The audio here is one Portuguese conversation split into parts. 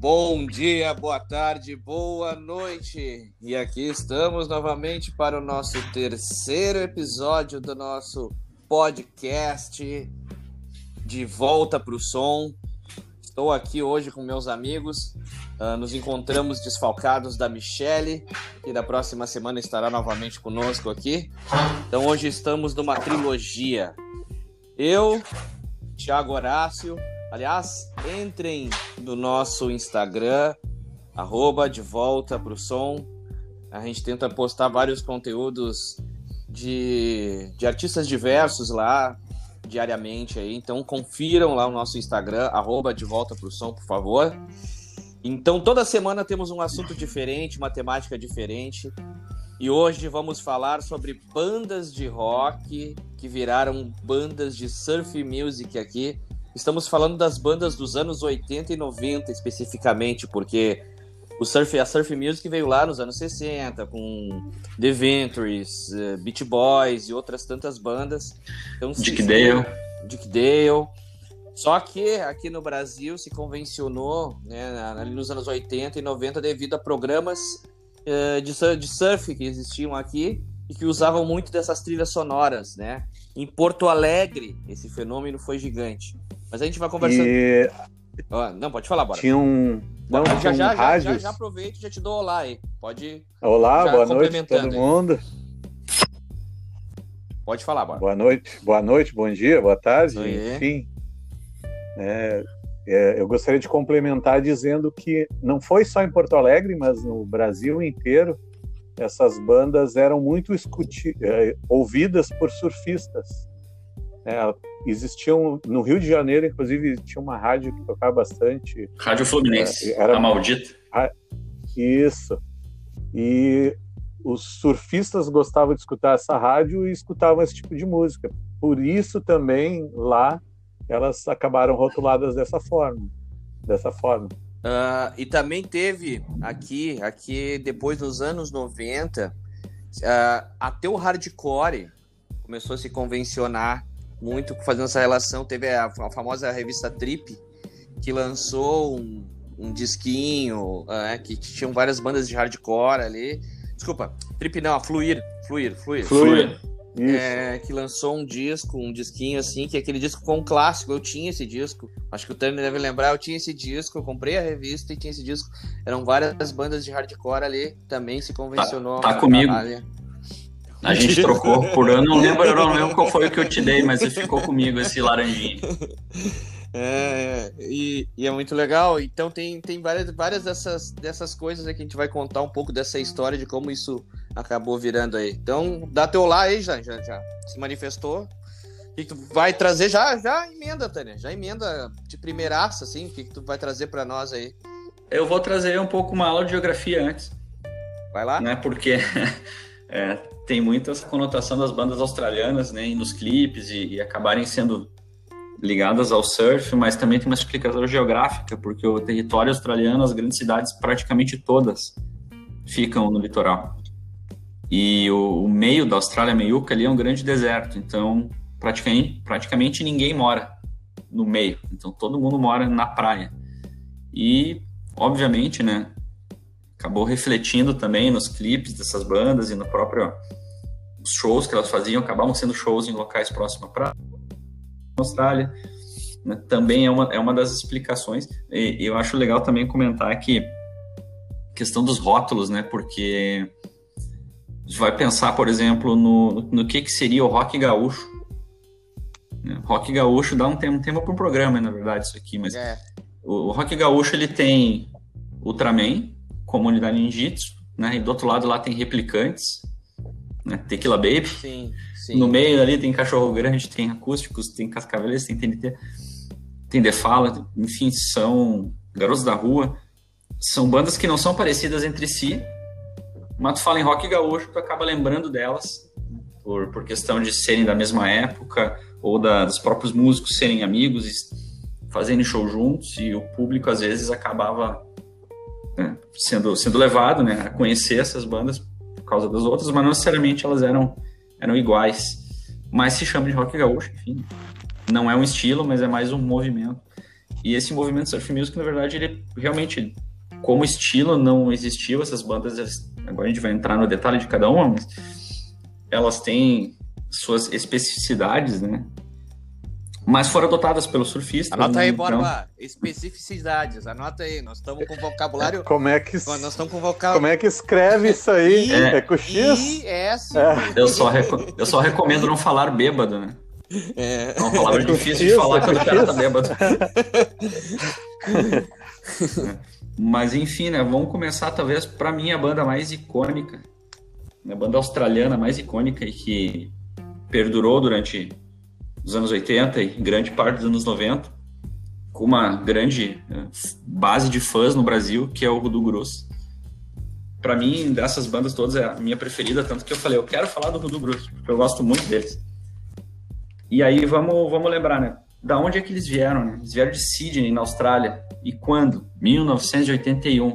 Bom dia, boa tarde, boa noite. E aqui estamos novamente para o nosso terceiro episódio do nosso podcast De Volta para o Som. Estou aqui hoje com meus amigos. Uh, nos encontramos desfalcados da Michele, que da próxima semana estará novamente conosco aqui. Então hoje estamos numa trilogia. Eu, Thiago Horácio, Aliás, entrem no nosso Instagram, arroba de volta pro som. A gente tenta postar vários conteúdos de, de artistas diversos lá diariamente aí. Então confiram lá o nosso Instagram, arroba de volta pro som, por favor. Então toda semana temos um assunto diferente, uma temática diferente. E hoje vamos falar sobre bandas de rock que viraram bandas de surf music aqui Estamos falando das bandas dos anos 80 e 90 especificamente, porque o surf, a surf music veio lá nos anos 60 com The Ventures, uh, Beach Boys e outras tantas bandas. Então, Dick Dale. Dick Dale. Só que aqui no Brasil se convencionou, né, ali nos anos 80 e 90 devido a programas uh, de, de surf que existiam aqui e que usavam muito dessas trilhas sonoras, né? Em Porto Alegre, esse fenômeno foi gigante. Mas a gente vai conversando. E... não, pode falar, bora. Tinha um. Não, já, já, já, já, já, já aproveito e já te dou olá aí. Pode. Olá, boa noite todo mundo. Pode falar, bora. Boa noite, boa noite, bom dia, boa tarde, enfim. É, é, eu gostaria de complementar dizendo que não foi só em Porto Alegre, mas no Brasil inteiro, essas bandas eram muito escuti é, ouvidas por surfistas. É, existiam no Rio de Janeiro, inclusive, tinha uma rádio que tocava bastante. Rádio Fluminense, era, a maldita. Isso. E os surfistas gostavam de escutar essa rádio e escutavam esse tipo de música. Por isso também lá elas acabaram rotuladas dessa forma, dessa forma. Uh, e também teve aqui, aqui depois dos anos 90, uh, ah, até o hardcore começou a se convencionar muito fazendo essa relação. Teve a, a famosa revista Trip, que lançou um, um disquinho, uh, que tinham várias bandas de hardcore ali. Desculpa, Trip não, a Fluir, Fluir, Fluir. Fluir. É, que lançou um disco, um disquinho assim, que é aquele disco com um clássico. Eu tinha esse disco. Acho que o Turner deve lembrar, eu tinha esse disco, eu comprei a revista e tinha esse disco. Eram várias bandas de hardcore ali, também se convencionou. Tá, tá comigo. A gente trocou por ano, não lembro, eu não lembro qual foi o que eu te dei, mas ficou comigo esse laranjinho. É, e, e, é muito legal. Então tem, tem várias, várias dessas, dessas coisas que a gente vai contar um pouco dessa história de como isso acabou virando aí. Então dá teu lá aí, já, já, já se manifestou. O que, que tu vai trazer? Já, já emenda, Tânia. Já emenda de primeiraça, assim. O que, que tu vai trazer para nós aí? Eu vou trazer um pouco uma aula de geografia antes. Vai lá. Né, porque é, tem muita essa conotação das bandas australianas, né, nos clipes e, e, acabarem sendo ligadas ao surf, mas também tem uma explicação geográfica, porque o território australiano, as grandes cidades, praticamente todas ficam no litoral. E o, o meio da Austrália, meiuca, ali é um grande deserto, então praticamente, praticamente ninguém mora no meio, então todo mundo mora na praia. E, obviamente, né, acabou refletindo também nos clipes dessas bandas e no próprio os shows que elas faziam acabavam sendo shows em locais próximos para Austrália. Né? Também é uma, é uma das explicações. E, eu acho legal também comentar que questão dos rótulos, né? Porque a gente vai pensar, por exemplo, no, no que, que seria o rock gaúcho. Né? Rock gaúcho dá um tema, um tema para um programa, na verdade, isso aqui, mas é. o, o rock gaúcho ele tem Ultraman, comunidade ninjitsu, né? E do outro lado lá tem replicantes, né? Tequila Baby. Sim, sim. No meio ali tem Cachorro Grande, tem Acústicos, tem Cascaveles, tem TNT, tem Defala, enfim, são Garotos da Rua. São bandas que não são parecidas entre si, mas tu fala em rock gaúcho, tu acaba lembrando delas, por, por questão de serem da mesma época, ou da, dos próprios músicos serem amigos e fazendo show juntos, e o público às vezes acabava né, sendo, sendo levado né, a conhecer essas bandas por causa das outras, mas não necessariamente elas eram, eram iguais. Mas se chama de rock gaúcho, enfim. Não é um estilo, mas é mais um movimento. E esse movimento surf music, na verdade, ele realmente, como estilo, não existiu. Essas bandas, eles, agora a gente vai entrar no detalhe de cada uma, mas elas têm suas especificidades, né? Mas foram adotadas pelos surfistas. Anota aí, bora lá. Especificidades, anota aí. Nós estamos com vocabulário. Como é que nós estamos com vocabulário. Como é que escreve isso aí? I, é, com X? I, S. É. Eu, só eu só recomendo não falar bêbado, né? É, é uma palavra difícil de falar quando o cara tá bêbado. Mas enfim, né? Vamos começar, talvez, para mim, a banda mais icônica. A banda australiana mais icônica e que perdurou durante dos anos 80 e grande parte dos anos 90, com uma grande eh, base de fãs no Brasil, que é o Rudu Grosso. Para mim, dessas bandas todas, é a minha preferida, tanto que eu falei, eu quero falar do Rudu Grosso, porque eu gosto muito deles. E aí, vamos, vamos lembrar, né? Da onde é que eles vieram, né? Eles vieram de Sydney, na Austrália. E quando? 1981.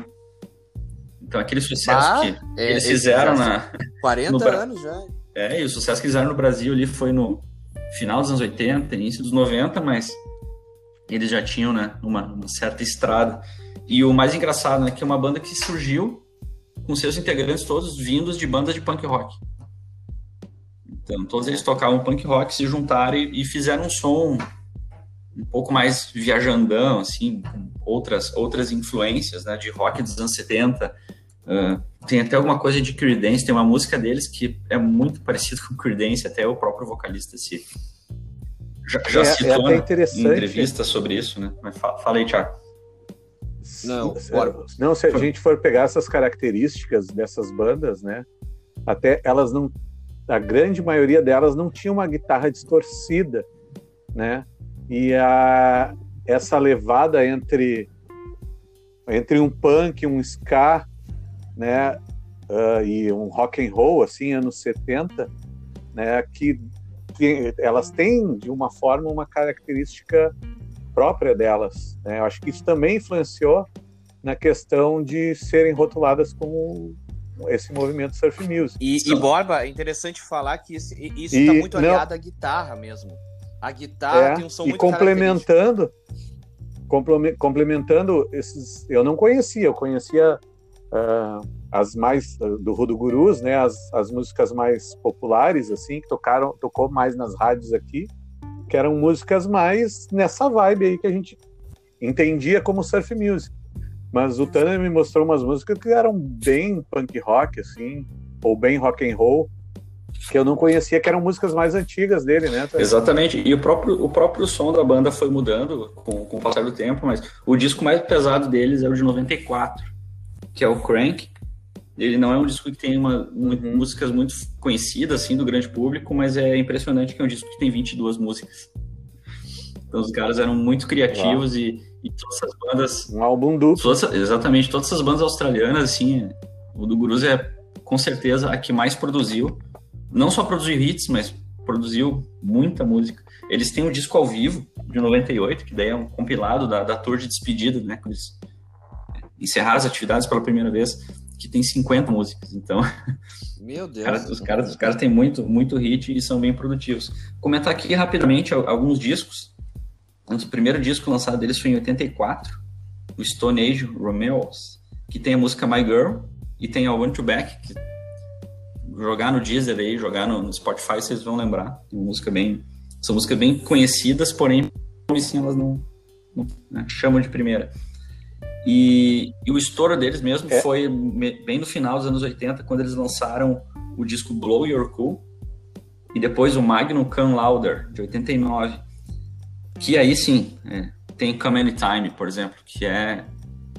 Então, aquele sucesso ah, que é, eles fizeram na... 40 no, anos já. É, e o sucesso que eles fizeram no Brasil ali foi no final dos anos 80, início dos 90, mas eles já tinham né, uma, uma certa estrada. E o mais engraçado é né, que é uma banda que surgiu com seus integrantes todos vindos de bandas de punk rock. Então, todos eles tocavam punk rock, se juntaram e, e fizeram um som um pouco mais viajandão, assim, com outras, outras influências, né, de rock dos anos 70. Uh, tem até alguma coisa de Creedence, tem uma música deles que é muito parecida com Creedence, até o próprio vocalista se já, já é, citou é em entrevista sobre isso, né? Mas fala, fala aí, Thiago. Não, bora. não, se a gente for pegar essas características dessas bandas, né? Até elas não, a grande maioria delas não tinha uma guitarra distorcida, né? E a essa levada entre entre um punk, um ska, né, uh, e um rock and roll assim anos 70, né, que tem, elas têm de uma forma uma característica própria delas. Né? Eu acho que isso também influenciou na questão de serem rotuladas como esse movimento surf music. E, e Borba, é interessante falar que isso está muito aliado não, à guitarra mesmo. A guitarra é, tem um som e muito complementando, complementando esses, eu não conhecia, eu conhecia uh, as mais uh, do Rudo Gurus, né, as, as músicas mais populares assim, que tocaram, tocou mais nas rádios aqui, que eram músicas mais nessa vibe aí que a gente entendia como surf music. Mas o Tanner me mostrou umas músicas que eram bem punk rock assim, ou bem rock and roll, que eu não conhecia, que eram músicas mais antigas dele, né? Exatamente. E o próprio, o próprio som da banda foi mudando com, com o passar do tempo, mas o disco mais pesado deles é o de 94 que é o Crank. Ele não é um disco que tem uma, uhum. músicas muito conhecidas assim do grande público, mas é impressionante que é um disco que tem 22 músicas. Então os caras eram muito criativos e, e, todas essas bandas. Um álbum duplo. Todas, exatamente, todas essas bandas australianas, assim, o do Gurus é com certeza a que mais produziu. Não só produziu hits, mas produziu muita música. Eles têm um disco ao vivo de 98, que daí é um compilado da, da tour de despedida, né? Eles encerrar as atividades pela primeira vez, que tem 50 músicas. Então, meu Deus. Cara, os caras, os caras têm muito, muito hit e são bem produtivos. Comentar aqui rapidamente alguns discos. O primeiro disco lançado deles foi em 84, o Stone Age Romeos, que tem a música My Girl e tem a Want to Back, que jogar no Deezer aí, jogar no, Spotify, vocês vão lembrar. Uma música bem, são músicas bem conhecidas, porém, assim, elas não, não né, chamam de primeira. E, e o estouro deles mesmo é. foi bem no final dos anos 80, quando eles lançaram o disco Blow Your Cool e depois o Magnum Come Louder, de 89. Que aí sim, é, tem Come Anytime, por exemplo, que é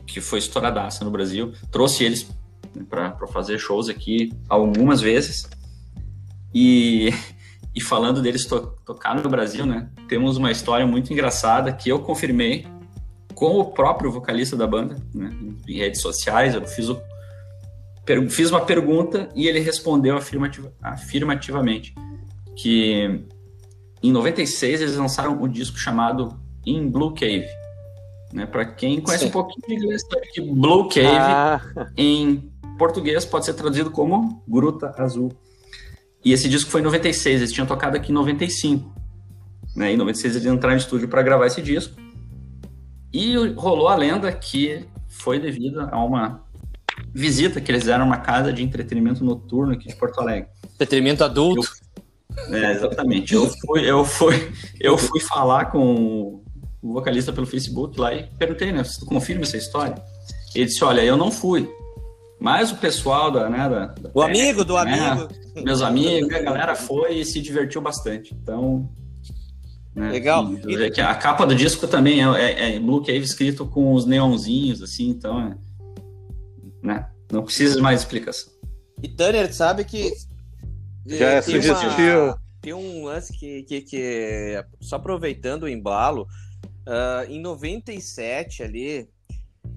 que foi estouradaça no Brasil. Trouxe eles né, para fazer shows aqui algumas vezes. E, e falando deles to, tocar no Brasil, né? Temos uma história muito engraçada que eu confirmei com o próprio vocalista da banda, né, em redes sociais. Eu fiz, o, fiz uma pergunta e ele respondeu afirmativa, afirmativamente que em 96 eles lançaram um disco chamado In Blue Cave. Né? Para quem conhece Sim. um pouquinho de inglês, sabe que Blue Cave ah. em português pode ser traduzido como Gruta Azul. E esse disco foi em 96, eles tinham tocado aqui em 95. Né? Em 96 eles entraram no estúdio para gravar esse disco. E rolou a lenda que foi devido a uma visita que eles fizeram a uma casa de entretenimento noturno aqui de Porto Alegre. Entretenimento adulto. Eu, é, exatamente. Eu fui, eu, fui, eu fui falar com o vocalista pelo Facebook lá e perguntei, né? Se tu confirma essa história? Ele disse, olha, eu não fui. Mas o pessoal da, né, da, da o amigo do né, amigo. Meus amigos, a galera foi e se divertiu bastante. Então, né? Legal. E, a capa do disco também é, é, é Blue Cave escrito com os neonzinhos, assim, então é, né? Não precisa de mais explicação. E Tanner, sabe que. Já é sugestivo. Tem um lance que, que, que, só aproveitando o embalo, uh, em 97 ali,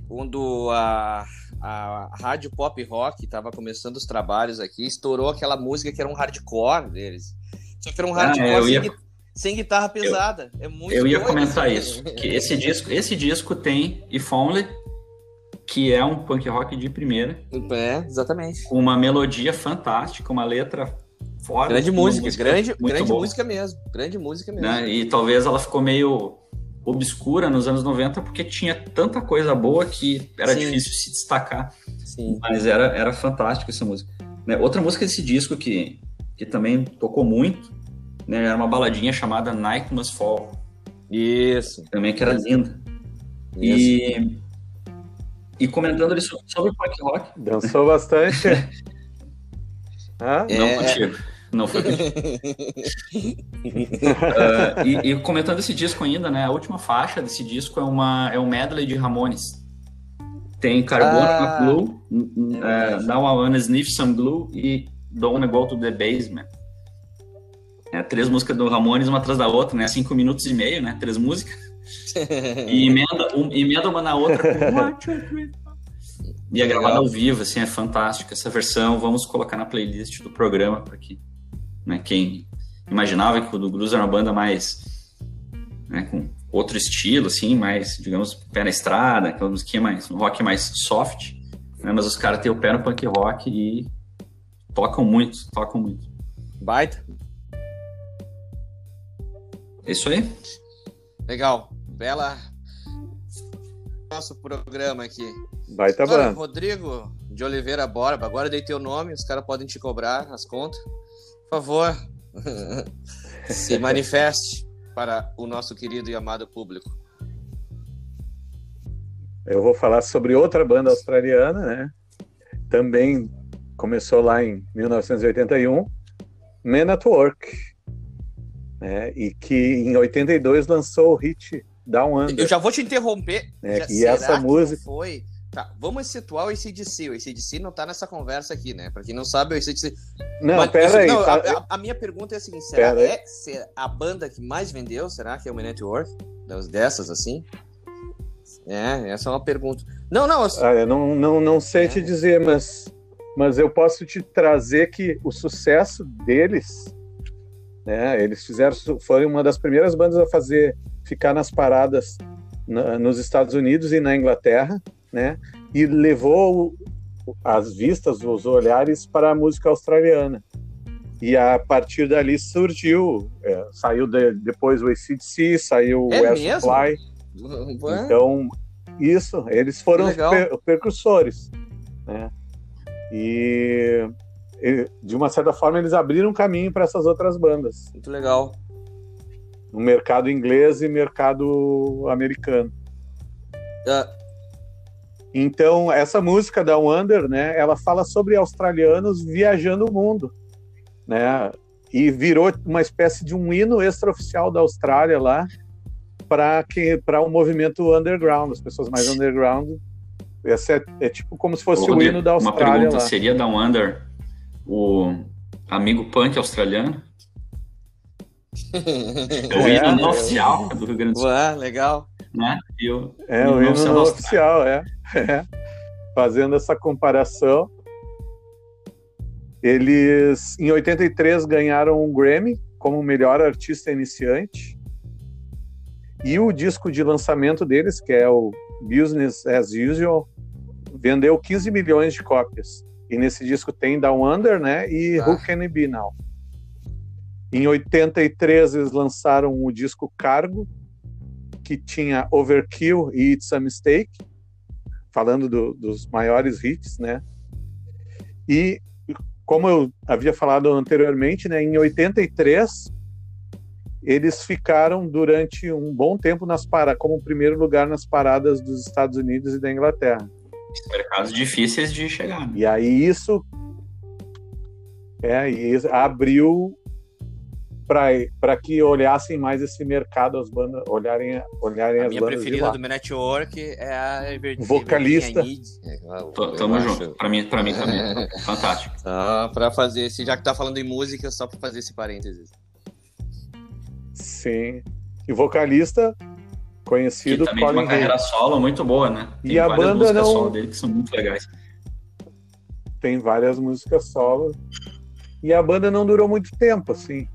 quando a, a rádio pop rock estava começando os trabalhos aqui, estourou aquela música que era um hardcore deles. Só que era um ah, hardcore ah, ia... sem, sem, guitarra pesada. Eu, é muito Eu ia comentar isso. Que esse disco, esse disco tem If Only, que é um punk rock de primeira. É, exatamente. Com uma melodia fantástica, uma letra forte. Grande música, música grande, grande música mesmo. Grande música mesmo. Né? E talvez ela ficou meio obscura nos anos 90 porque tinha tanta coisa boa que era Sim. difícil se destacar. Sim. Mas era, era fantástica essa música. Né? Outra música desse disco que, que também tocou muito né? era uma baladinha chamada Night Must Fall. Isso. Também que era linda. Isso. E e comentando ali sobre o punk rock. Dançou bastante. ah? Não é... contigo. Não foi contigo. uh, e, e, comentando esse disco ainda, né? A última faixa desse disco é, uma, é um medley de Ramones. Tem Carbon ah, Blue, uh, Now I Wanna Sniff Some Glue e Don't Go to the Basement. É, três músicas do Ramones, uma atrás da outra, né? Cinco minutos e meio, né? Três músicas. e emenda, um, emenda uma na outra E é gravada ao vivo, assim, é fantástica essa versão. Vamos colocar na playlist do programa para que né, quem imaginava que o do Gruz era uma banda mais né, com outro estilo, assim, mais, digamos, pé na estrada, aquela musiquinha mais, um rock mais soft, né, mas os caras têm o pé no punk rock e tocam muito, tocam muito. Baita. É isso aí. Legal bela nosso programa aqui. Vai tá bom. Rodrigo de Oliveira Borba, agora dei teu nome, os caras podem te cobrar as contas. Por favor, se manifeste para o nosso querido e amado público. Eu vou falar sobre outra banda australiana, né? Também começou lá em 1981, Men at Work, né? E que em 82 lançou o hit Down Under. Eu já vou te interromper. É, já, e essa música. Foi. Tá, vamos situar o ACDC. O ACDC não tá nessa conversa aqui, né? Pra quem não sabe, o ACDC. Não, Mas, pera aí. Não, tá... a, a, minha pergunta é a seguinte: será é a banda que mais vendeu? Será que é o Worth? Dessas assim? É, essa é uma pergunta. Não, não. Eu... Ah, eu não, não, não sei é. te dizer, mas, mas eu posso te trazer que o sucesso deles, né? Eles fizeram, foi uma das primeiras bandas a fazer ficar nas paradas na, nos Estados Unidos e na Inglaterra, né? E levou as vistas, os olhares para a música australiana. E a partir dali surgiu, é, saiu de, depois o ACDC, saiu é o. Então, isso, eles foram os per, percursores, né? E, de uma certa forma eles abriram caminho para essas outras bandas. Muito legal no mercado inglês e mercado americano. Uh. Então, essa música da Wonder, né, ela fala sobre australianos viajando o mundo, né? E virou uma espécie de um hino extraoficial da Austrália lá para que para o um movimento underground, as pessoas mais underground. Essa é, é tipo como se fosse Ô, o hino da Austrália uma pergunta, lá. Seria da Wonder o amigo punk australiano? o hino não oficial do Rio Grande do Sul. Ué, legal. Né? E o, é, o hino não oficial, é. é. Fazendo essa comparação, eles em 83 ganharam um Grammy como melhor artista iniciante. E o disco de lançamento deles, que é o Business as Usual, vendeu 15 milhões de cópias. E nesse disco tem Down Under, né? E ah. Who Can It Be Now? Em 83 eles lançaram o disco Cargo, que tinha Overkill e It's a Mistake, falando do, dos maiores hits, né? E como eu havia falado anteriormente, né, em 83 eles ficaram durante um bom tempo nas para como primeiro lugar nas paradas dos Estados Unidos e da Inglaterra. Mercados difíceis de chegar. Né? E aí isso é, e abriu para que olhassem mais esse mercado, as bandas olharem, olharem a as minha bandas. Minha preferida do Network é a Everton, vocalista. É, tamo junto. Para mim, para mim também. Fantástico. Só para fazer esse, já que tá falando em música, só para fazer esse parênteses. Sim. E vocalista conhecido que também Colin uma carreira solo muito boa, né? Tem e a banda não solo dele que são muito legais. Tem várias músicas solo. E a banda não durou muito tempo, assim.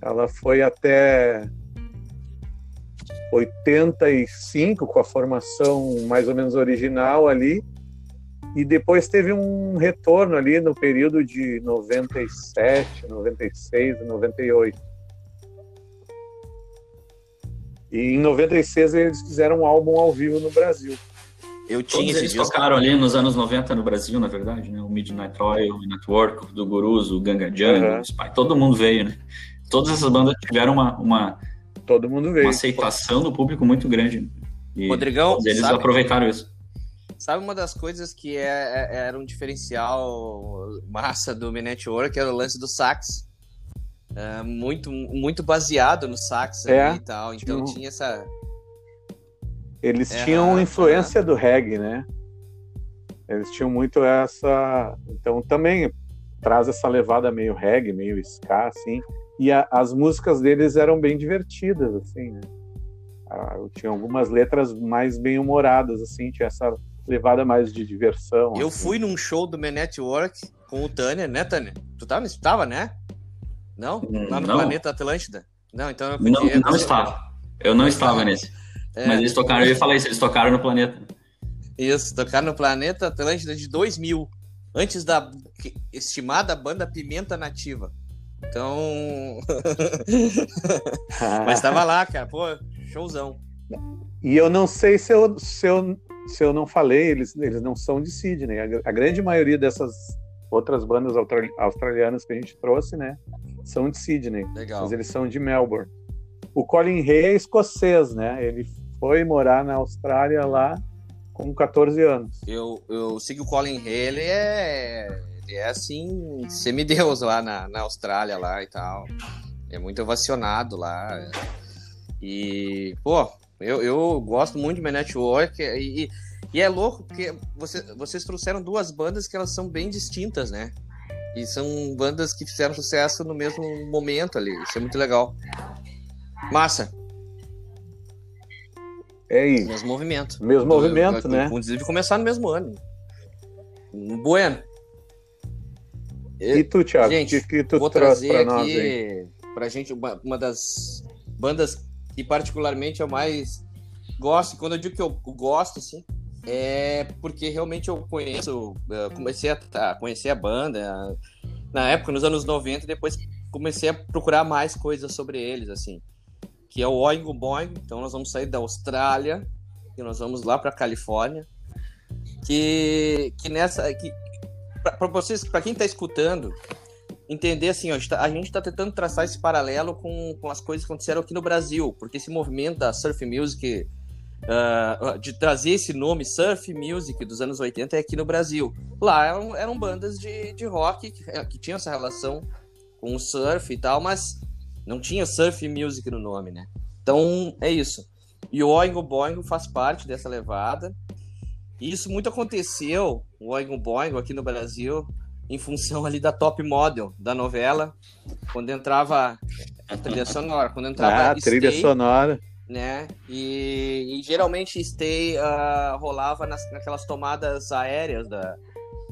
Ela foi até 85 com a formação mais ou menos original ali. E depois teve um retorno ali no período de 97, 96 98. E em 96 eles fizeram um álbum ao vivo no Brasil. Eu tinha Todos eles tocaram ali nos anos 90 no Brasil, na verdade, né? O Midnight Oil, o Network, do Gurus, o Ganga Jungle, uhum. o Spy, todo mundo veio, né? Todas essas bandas tiveram uma, uma, todo mundo veio. uma aceitação do público muito grande. E Rodrigão, eles sabe, aproveitaram isso. Sabe uma das coisas que é, é, era um diferencial massa do Me Network era o lance do sax. É, muito, muito baseado no sax é. e tal. Então tinha essa. Eles é, tinham influência do reggae, né? Eles tinham muito essa. Então também traz essa levada meio reggae, meio ska, assim. E a, as músicas deles eram bem divertidas, assim, né? Ah, tinha algumas letras mais bem humoradas, assim, tinha essa levada mais de diversão. Eu assim. fui num show do Men Network com o Tânia, né, Tânia? Tu tava, tava né? Não? Lá no não. planeta Atlântida? Não, então eu. Não, não estava. Eu não estava nesse. É. Mas eles tocaram, eu ia falar isso, eles tocaram no planeta. Isso, tocaram no planeta Atlântida de 2000, antes da estimada banda Pimenta Nativa. Então. Mas estava lá, cara, pô, showzão. E eu não sei se eu, se eu, se eu não falei, eles, eles não são de Sydney. A, a grande maioria dessas outras bandas australianas que a gente trouxe, né, são de Sydney. Legal. Mas eles são de Melbourne. O Colin Hay é escocês, né? Ele foi morar na Austrália lá com 14 anos. Eu, eu sigo o Colin Hay, ele é, ele é assim, semideus lá na, na Austrália lá e tal. É muito ovacionado lá. E, pô, eu, eu gosto muito de My Network e, e é louco porque você, vocês trouxeram duas bandas que elas são bem distintas, né? E são bandas que fizeram sucesso no mesmo momento ali. Isso é muito legal. Massa. É isso. Mesmo movimento. Mesmo movimento, eu, eu, né? Inclusive começar no mesmo ano. Bueno. E tu, Thiago? Gente, que, que tu vou trazer pra nós aqui aí? pra gente uma, uma das bandas que particularmente eu mais gosto. Quando eu digo que eu gosto, assim, é porque realmente eu conheço, eu comecei a, conhecer a banda na época, nos anos 90, e depois comecei a procurar mais coisas sobre eles, assim, que é o Oingo Boing, então nós vamos sair da Austrália e nós vamos lá para Califórnia, que, que nessa, que, para vocês, para quem está escutando, entender assim, ó, a gente está tá tentando traçar esse paralelo com, com as coisas que aconteceram aqui no Brasil, porque esse movimento da surf music uh, de trazer esse nome surf music dos anos 80 é aqui no Brasil. Lá eram, eram bandas de, de rock que, que tinham essa relação com o surf e tal, mas não tinha surf music no nome, né? Então é isso. E o Oingo Boingo faz parte dessa levada. E isso muito aconteceu, o Oingo Boingo aqui no Brasil, em função ali da top model da novela, quando entrava a trilha sonora, quando entrava ah, trilha sonora né? E, e geralmente stay uh, rolava nas, naquelas tomadas aéreas da,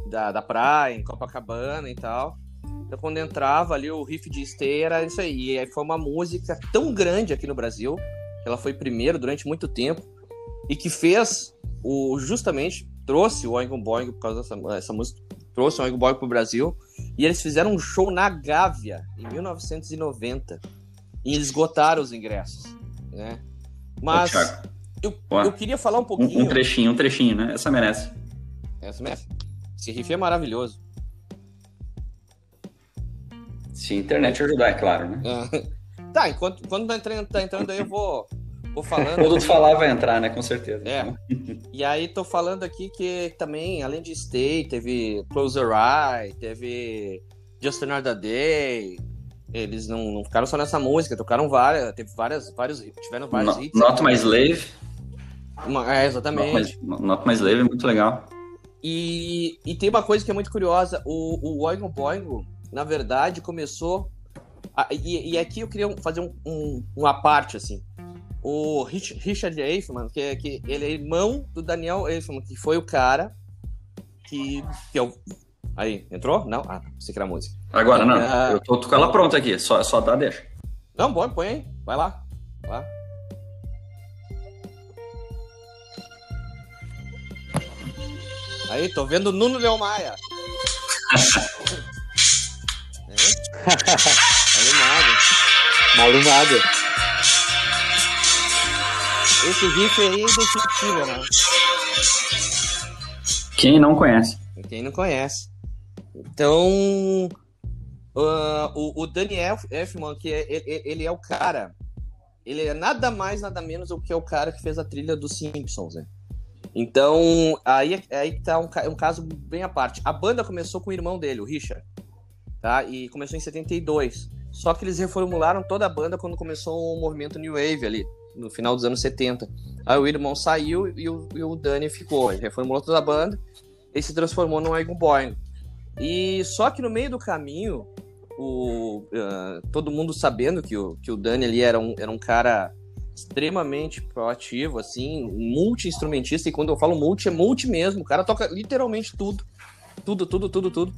da, da, praia, em Copacabana e tal. Então, quando entrava ali, o riff de stay era isso aí. E aí foi uma música tão grande aqui no Brasil, que ela foi primeiro durante muito tempo, e que fez o justamente trouxe o Oingo Boing por causa dessa essa música, trouxe o Oingo Boing pro Brasil, e eles fizeram um show na Gávea em 1990. E esgotaram os ingressos, né? Mas Eu, eu queria falar um pouquinho. Um, um, trechinho, um trechinho, né? Essa merece. Essa merece. Esse riff é maravilhoso. Se a internet ajudar, é claro, né? tá, enquanto quando tá entrando, tá entrando aí, eu vou, vou falando. Quando tu falar, vai entrar, né? Com certeza. É. e aí, tô falando aqui que também, além de Stay, teve Close Your Eye, teve Just Another Day, eles não, não, ficaram só nessa música, tocaram várias, teve várias, vários, tiveram vários no, hits. Not My Slave. Uma, é, exatamente. Not My, Not My Slave é muito legal. E, e tem uma coisa que é muito curiosa, o, o Oingo Boingo, na verdade, começou... A, e, e, aqui eu queria fazer um, um, uma parte, assim. O Rich, Richard Eichmann, que, é, que ele é irmão do Daniel Eichmann, que foi o cara que, que é o Aí, entrou? Não? Ah, você que era música. Agora, não. Ah, eu tô, tô, com ela pronta aqui. Só, só dá, deixa. Não, põe, põe aí. Vai lá. Vai lá. Aí, tô vendo o Nuno Leão Maia. é? Malumado. Malumado. Esse riff aí é indescritível, né? Quem não conhece? Quem não conhece. Então, uh, o, o Daniel Elfman, que é, ele, ele, é o cara, ele é nada mais, nada menos do que o cara que fez a trilha dos Simpsons, né? Então, aí, aí tá um, um caso bem à parte. A banda começou com o irmão dele, o Richard, tá? E começou em 72. Só que eles reformularam toda a banda quando começou o movimento New Wave ali, no final dos anos 70. Aí o irmão saiu e o, e o Dani ficou. Ele reformulou toda a banda e se transformou no Egon Boing. E só que no meio do caminho, o, uh, todo mundo sabendo que o, que o Dani ali era um, era um cara extremamente proativo, assim, multi-instrumentista, e quando eu falo multi, é multi mesmo, o cara toca literalmente tudo. Tudo, tudo, tudo, tudo.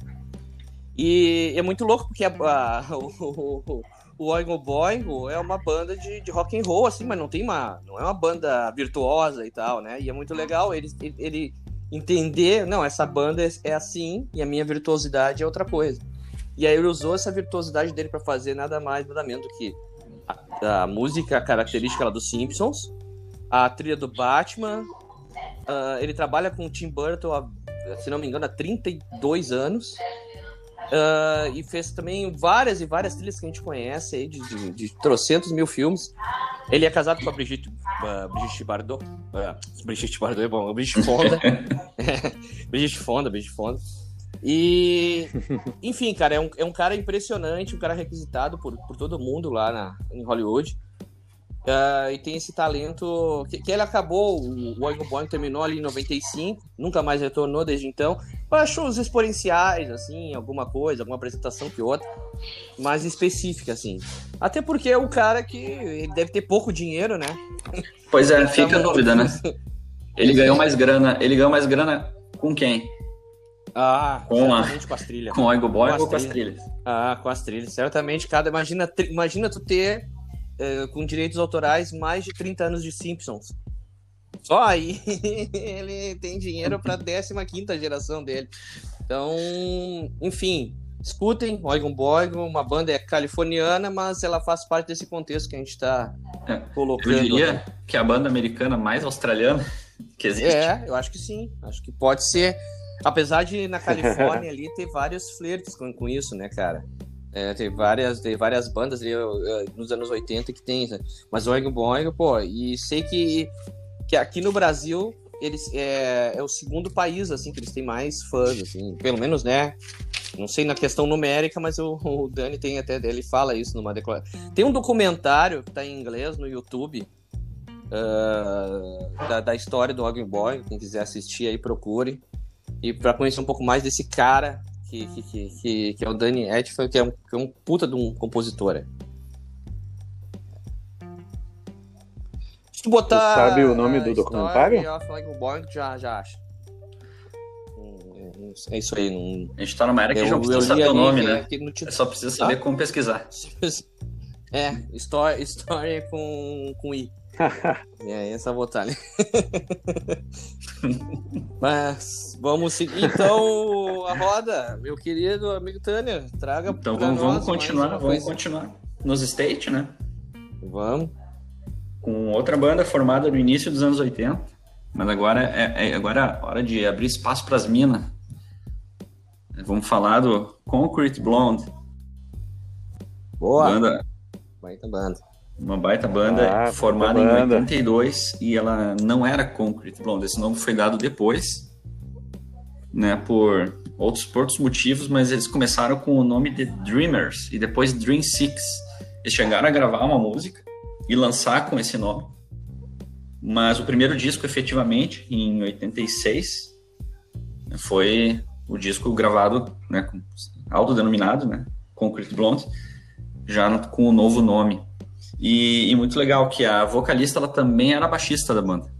E é muito louco porque a, a, o, o, Oingo Boingo é uma banda de, de rock and roll, assim, mas não tem uma. não é uma banda virtuosa e tal, né? E é muito legal. Ele, ele entender, não, essa banda é assim e a minha virtuosidade é outra coisa. E aí ele usou essa virtuosidade dele para fazer nada mais, nada menos do que a, a música característica lá dos Simpsons, a trilha do Batman. Uh, ele trabalha com o Tim Burton, há, se não me engano, há 32 anos. Uh, e fez também várias e várias trilhas que a gente conhece aí, de, de, de trocentos mil filmes. Ele é casado com a Brigitte, uh, Brigitte Bardot. Uh, Brigitte Bardot é bom, Brigitte Fonda. Brigitte Fonda, Brigitte Fonda. E, enfim, cara, é um, é um cara impressionante, um cara requisitado por, por todo mundo lá na, em Hollywood. Uh, e tem esse talento que, que ele acabou, o Oingo Boing terminou ali em 95, nunca mais retornou desde então. Para shows exponenciais, assim, alguma coisa, alguma apresentação que outra, mais específica, assim. Até porque é um cara que ele deve ter pouco dinheiro, né? Pois é, fica a dúvida, né? Ele ganhou mais grana, ele ganhou mais grana com quem? Ah, com a, com as trilhas. Com o Oingo Boing ou com as trilhas? Ah, com as trilhas. Certamente, cada. Imagina, imagina tu ter é, com direitos autorais mais de 30 anos de Simpsons. Só aí ele tem dinheiro para a 15 geração dele. Então, enfim, escutem Oigon Boigon, uma banda é californiana, mas ela faz parte desse contexto que a gente está é, colocando. Eu diria né? que é a banda americana mais australiana que existe. É, eu acho que sim. Acho que pode ser. Apesar de na Califórnia ali ter vários flertes com, com isso, né, cara? É, tem várias, tem várias bandas ali, nos anos 80 que tem, né? mas Oingo Boingo, pô, e sei que, que aqui no Brasil eles é, é, o segundo país assim que eles têm mais fãs, assim, pelo menos, né? Não sei na questão numérica, mas o, o Dani tem até ele fala isso numa declaração. Tem um documentário que tá em inglês no YouTube uh, da, da, história do Oingo Boingo, quem quiser assistir aí procure e para conhecer um pouco mais desse cara que, que, que, que é o Danny Etchell, que é um, que é um puta de um compositor. É. Se tu botar. Tu sabe o nome do documentário? já, já acha. É isso aí. Não... A gente tá numa era que eu, não precisa saber o nome, né? É só precisa saber ah? como pesquisar. É, história, história com, com I. é essa batalha. Mas vamos seguir então a roda, meu querido amigo Tânia. Traga Então vamos, vamos continuar, vamos coisa. continuar nos State, né? Vamos. com outra banda formada no início dos anos 80, mas agora é, é agora é hora de abrir espaço para as minas. Vamos falar do Concrete Blonde. Boa! Banda, baita banda. Uma baita banda ah, formada baita banda. em 82 e ela não era Concrete Blonde. Esse nome foi dado depois, né, por outros, por outros motivos, mas eles começaram com o nome de Dreamers e depois Dream Six. Eles chegaram a gravar uma música e lançar com esse nome. Mas o primeiro disco, efetivamente, em 86, foi o disco gravado, né, autodenominado, né, Concrete Blonde, já com o novo nome. E, e, muito legal que a vocalista ela também era baixista da banda.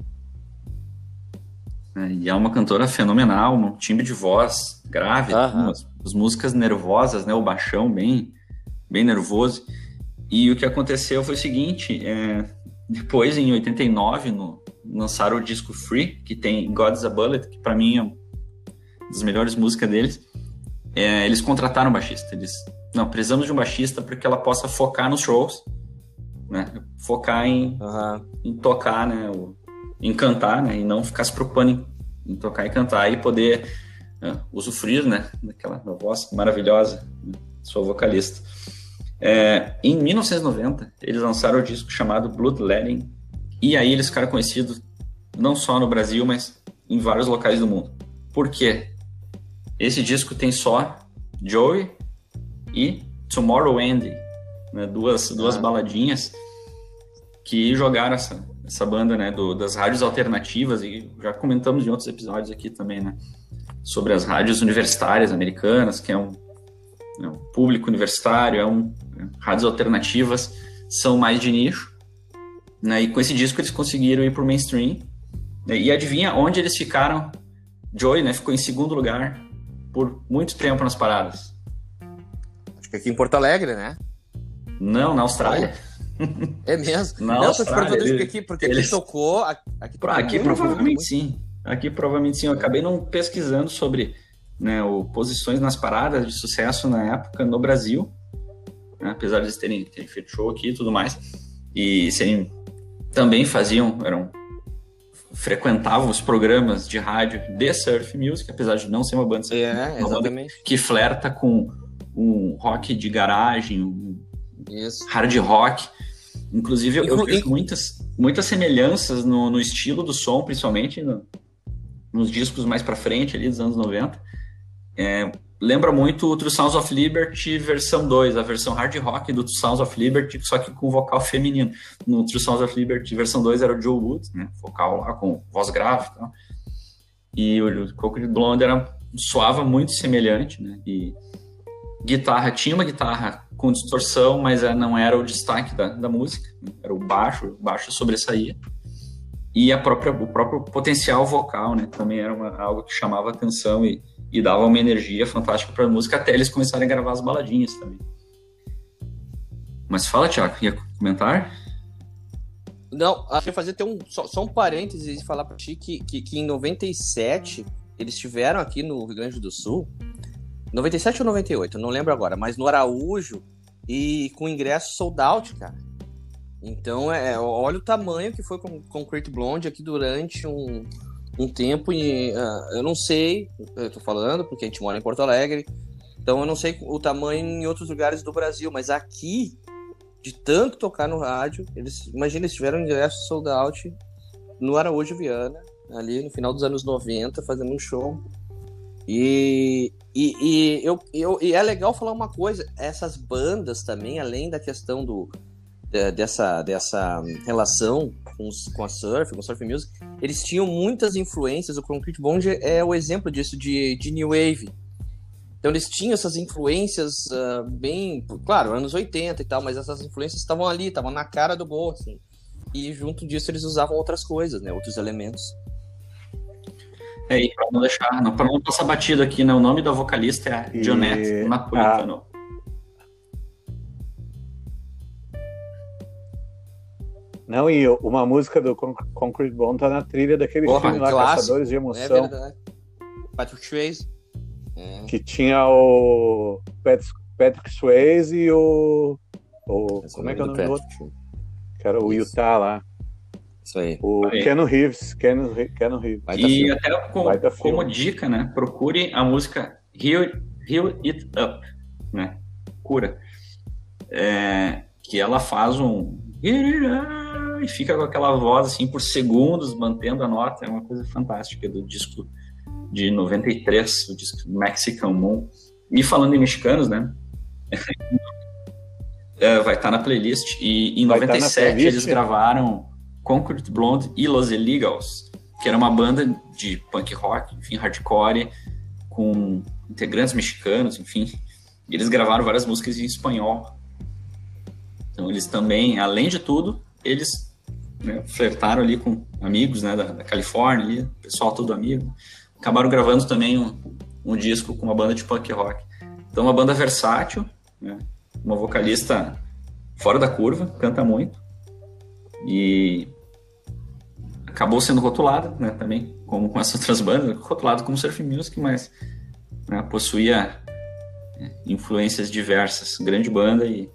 É, e é uma cantora fenomenal, um timbre de voz grave, umas, as músicas nervosas, né, o baixão bem, bem nervoso. E o que aconteceu foi o seguinte, é, depois em 89 no, lançaram o disco Free, que tem God's a Bullet, que para mim é uma das melhores músicas deles. É, eles contrataram um baixista, eles não, precisamos de um baixista para que ela possa focar nos shows, né? Focar em, uhum. em tocar, né? O, em cantar, né? E não ficar se preocupando em, em tocar e cantar e poder uh, usufruir, né? Daquela voz maravilhosa, né? sua vocalista. É, em 1990, eles lançaram o disco chamado Bloodletting e aí eles ficaram conhecidos não só no Brasil, mas em vários locais do mundo. Por quê? Esse disco tem só Joey e Tomorrow Ending, né? duas, duas ah. baladinhas que jogaram essa, essa banda né, do, das rádios alternativas, e já comentamos em outros episódios aqui também, né, sobre as rádios universitárias americanas, que é um, é um público universitário, é um, é, rádios alternativas são mais de nicho, né, e com esse disco eles conseguiram ir para o mainstream, né, e adivinha onde eles ficaram? Joy, né, ficou em segundo lugar por muito tempo nas paradas. Acho que aqui em Porto Alegre, né? Não, na Austrália. É mesmo? Não, não tô te perguntando aqui, porque aqui tocou. Aqui, tocou aqui muito, provavelmente muito. sim. Aqui provavelmente sim. Eu acabei não pesquisando sobre né, o, posições nas paradas de sucesso na época no Brasil, né, apesar de eles terem, terem feito show aqui e tudo mais, e serem, também faziam, eram frequentavam os programas de rádio de surf music, apesar de não ser uma banda, é, uma banda que flerta com um rock de garagem, um Isso. hard rock. Inclusive, eu, eu vejo muitas, muitas semelhanças no, no estilo do som, principalmente no, nos discos mais para frente, ali dos anos 90. É, lembra muito o True Sounds of Liberty versão 2, a versão hard rock do True Sounds of Liberty, só que com vocal feminino. No True Sounds of Liberty versão 2 era o Joe Wood, né, vocal lá com voz grave e tal. E o Concrete Blonde era, soava muito semelhante, né, e guitarra, tinha uma guitarra com distorção, mas não era o destaque da, da música, era o baixo, o baixo sobressaía. E a própria, o próprio potencial vocal, né, também era uma, algo que chamava atenção e, e dava uma energia fantástica para a música, até eles começarem a gravar as baladinhas também. Mas fala, Tiago, ia comentar? Não, acho que fazer até um, só, só um parênteses e falar para ti que, que, que em 97 eles estiveram aqui no Rio Grande do Sul 97 ou 98, não lembro agora, mas no Araújo e com ingresso sold out, cara. Então, é, olha o tamanho que foi com Concrete Blonde aqui durante um, um tempo. E, uh, eu não sei, eu tô falando porque a gente mora em Porto Alegre, então eu não sei o tamanho em outros lugares do Brasil, mas aqui, de tanto tocar no rádio, eles, imagina, eles tiveram ingresso sold out no Araújo Viana, ali no final dos anos 90, fazendo um show. E, e, e, eu, eu, e é legal falar uma coisa: essas bandas também, além da questão do, dessa, dessa relação com, com a surf, com o surf music, eles tinham muitas influências. O Concrete Bond é o exemplo disso, de, de New Wave. Então eles tinham essas influências uh, bem, claro, anos 80 e tal, mas essas influências estavam ali, estavam na cara do gol, assim. E junto disso eles usavam outras coisas, né, outros elementos. É, e pra não deixar, não, pra não passar batido aqui, né? O nome da vocalista é a Jonette Napolitano. A... Não, e uma música do Concrete Bone tá na trilha daquele Porra, filme lá, clássico. Caçadores de Emoção. É verdade. Patrick Swayze. É. Que tinha o Patrick Swayze e o. o como é que é o nome do outro? Que era o Isso. Utah lá. Isso aí. O aí. Keanu Reeves. Keanu, Keanu Reeves. E até como, como dica, né? Procure a música Heal, Heal It Up, né? Cura. É, que ela faz um e fica com aquela voz assim por segundos, mantendo a nota. É uma coisa fantástica do disco de 93, o disco Mexican Moon. E falando em mexicanos, né? é, vai estar tá na playlist. E em vai 97 tá eles gravaram Concrete Blonde e Los Illegals, que era uma banda de punk rock, enfim, hardcore, com integrantes mexicanos, enfim. E eles gravaram várias músicas em espanhol. Então eles também, além de tudo, eles né, flertaram ali com amigos né, da, da Califórnia, ali, pessoal todo amigo acabaram gravando também um, um disco com uma banda de punk rock. Então, uma banda versátil, né? uma vocalista fora da curva, canta muito. E acabou sendo rotulada né, também, como com as outras bandas, rotulado como surf music, mas né, possuía é, influências diversas. Grande banda e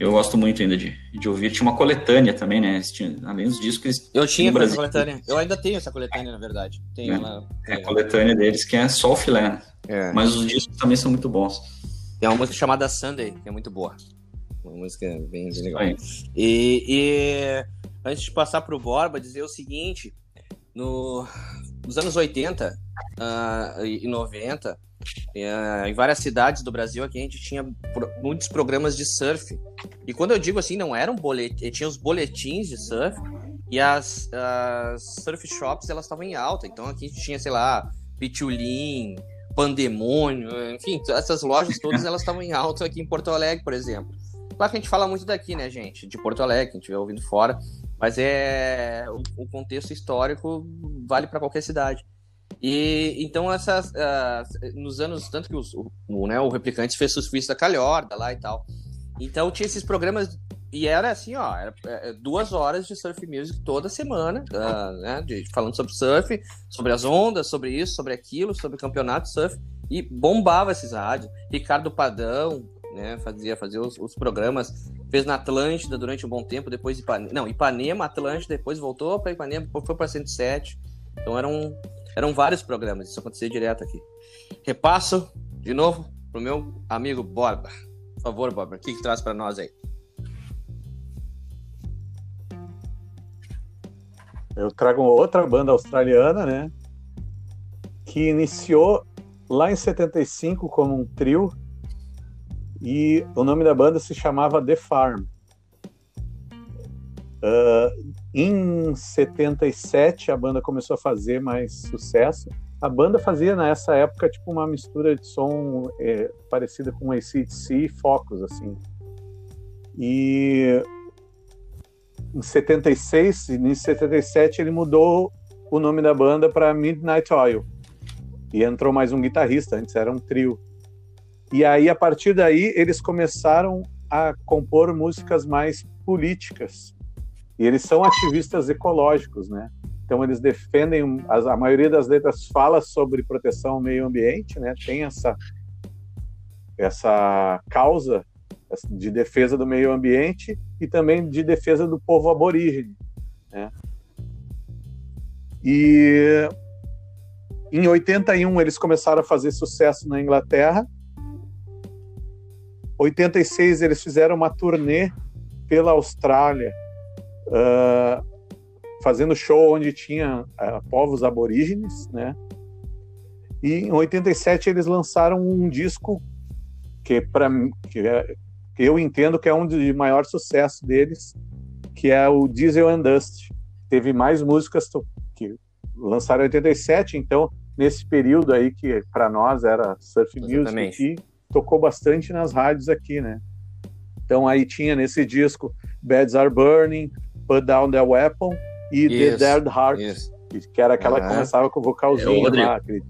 eu gosto muito ainda de, de ouvir. Tinha uma coletânea também, né? Tinha, além dos discos. Eu tinha essa coletânea. Eu ainda tenho essa coletânea, na verdade. Tenho é, ela, é a coletânea deles, que é só o filé. Né? É. Mas os discos também são muito bons. Tem uma música chamada Sunday, que é muito boa. Uma música bem, bem legal. E, e, antes de passar para o Borba, dizer o seguinte: no, nos anos 80 uh, e 90, em várias cidades do Brasil aqui a gente tinha muitos programas de surf. E quando eu digo assim, não eram boletins, tinha os boletins de surf e as, as surf shops elas estavam em alta. Então aqui a gente tinha, sei lá, Pitulin, Pandemônio, enfim, essas lojas todas elas estavam em alta aqui em Porto Alegre, por exemplo. Claro que a gente fala muito daqui, né, gente? De Porto Alegre, quem estiver ouvindo fora. Mas é o, o contexto histórico vale para qualquer cidade. E então essas uh, nos anos tanto que os, o, o, né, o replicante fez surfista calhorda lá e tal. Então tinha esses programas e era assim, ó, era, é, duas horas de surf music toda semana, uh, né, de, falando sobre surf, sobre as ondas, sobre isso, sobre aquilo, sobre campeonato surf e bombava esses rádios. Ricardo Padão, né, fazia fazia os, os programas, fez na Atlântida durante um bom tempo, depois Ipanema, não, Ipanema, Atlântida, depois voltou para Ipanema, depois foi para 107. Então era um eram vários programas, isso acontecia direto aqui. Repasso, de novo, pro meu amigo Borba. Por favor, Borba, o que, que traz para nós aí? Eu trago outra banda australiana, né? Que iniciou lá em 75 como um trio e o nome da banda se chamava The Farm. Uh, em 77 a banda começou a fazer mais sucesso. A banda fazia nessa época tipo uma mistura de som é, parecida com ACDC e Focus assim. E em 76 e em 77 ele mudou o nome da banda para Midnight Oil e entrou mais um guitarrista. Antes era um trio. E aí a partir daí eles começaram a compor músicas mais políticas e eles são ativistas ecológicos, né? Então eles defendem a maioria das letras fala sobre proteção ao meio ambiente, né? Tem essa essa causa de defesa do meio ambiente e também de defesa do povo aborígene, né? E em 81 eles começaram a fazer sucesso na Inglaterra. 86 eles fizeram uma turnê pela Austrália uh, fazendo show onde tinha uh, povos aborígenes, né? E em 87 eles lançaram um disco que para que, é, que eu entendo que é um de maior sucesso deles, que é o Diesel and Dust. Teve mais músicas que lançaram em 87, então nesse período aí que para nós era surf music e tocou bastante nas rádios aqui, né? Então aí tinha nesse disco Beds Are Burning, Put Down the Weapon e isso, The Dead Heart. Isso. Que era aquela que começava com o vocalzinho é lá, aquele.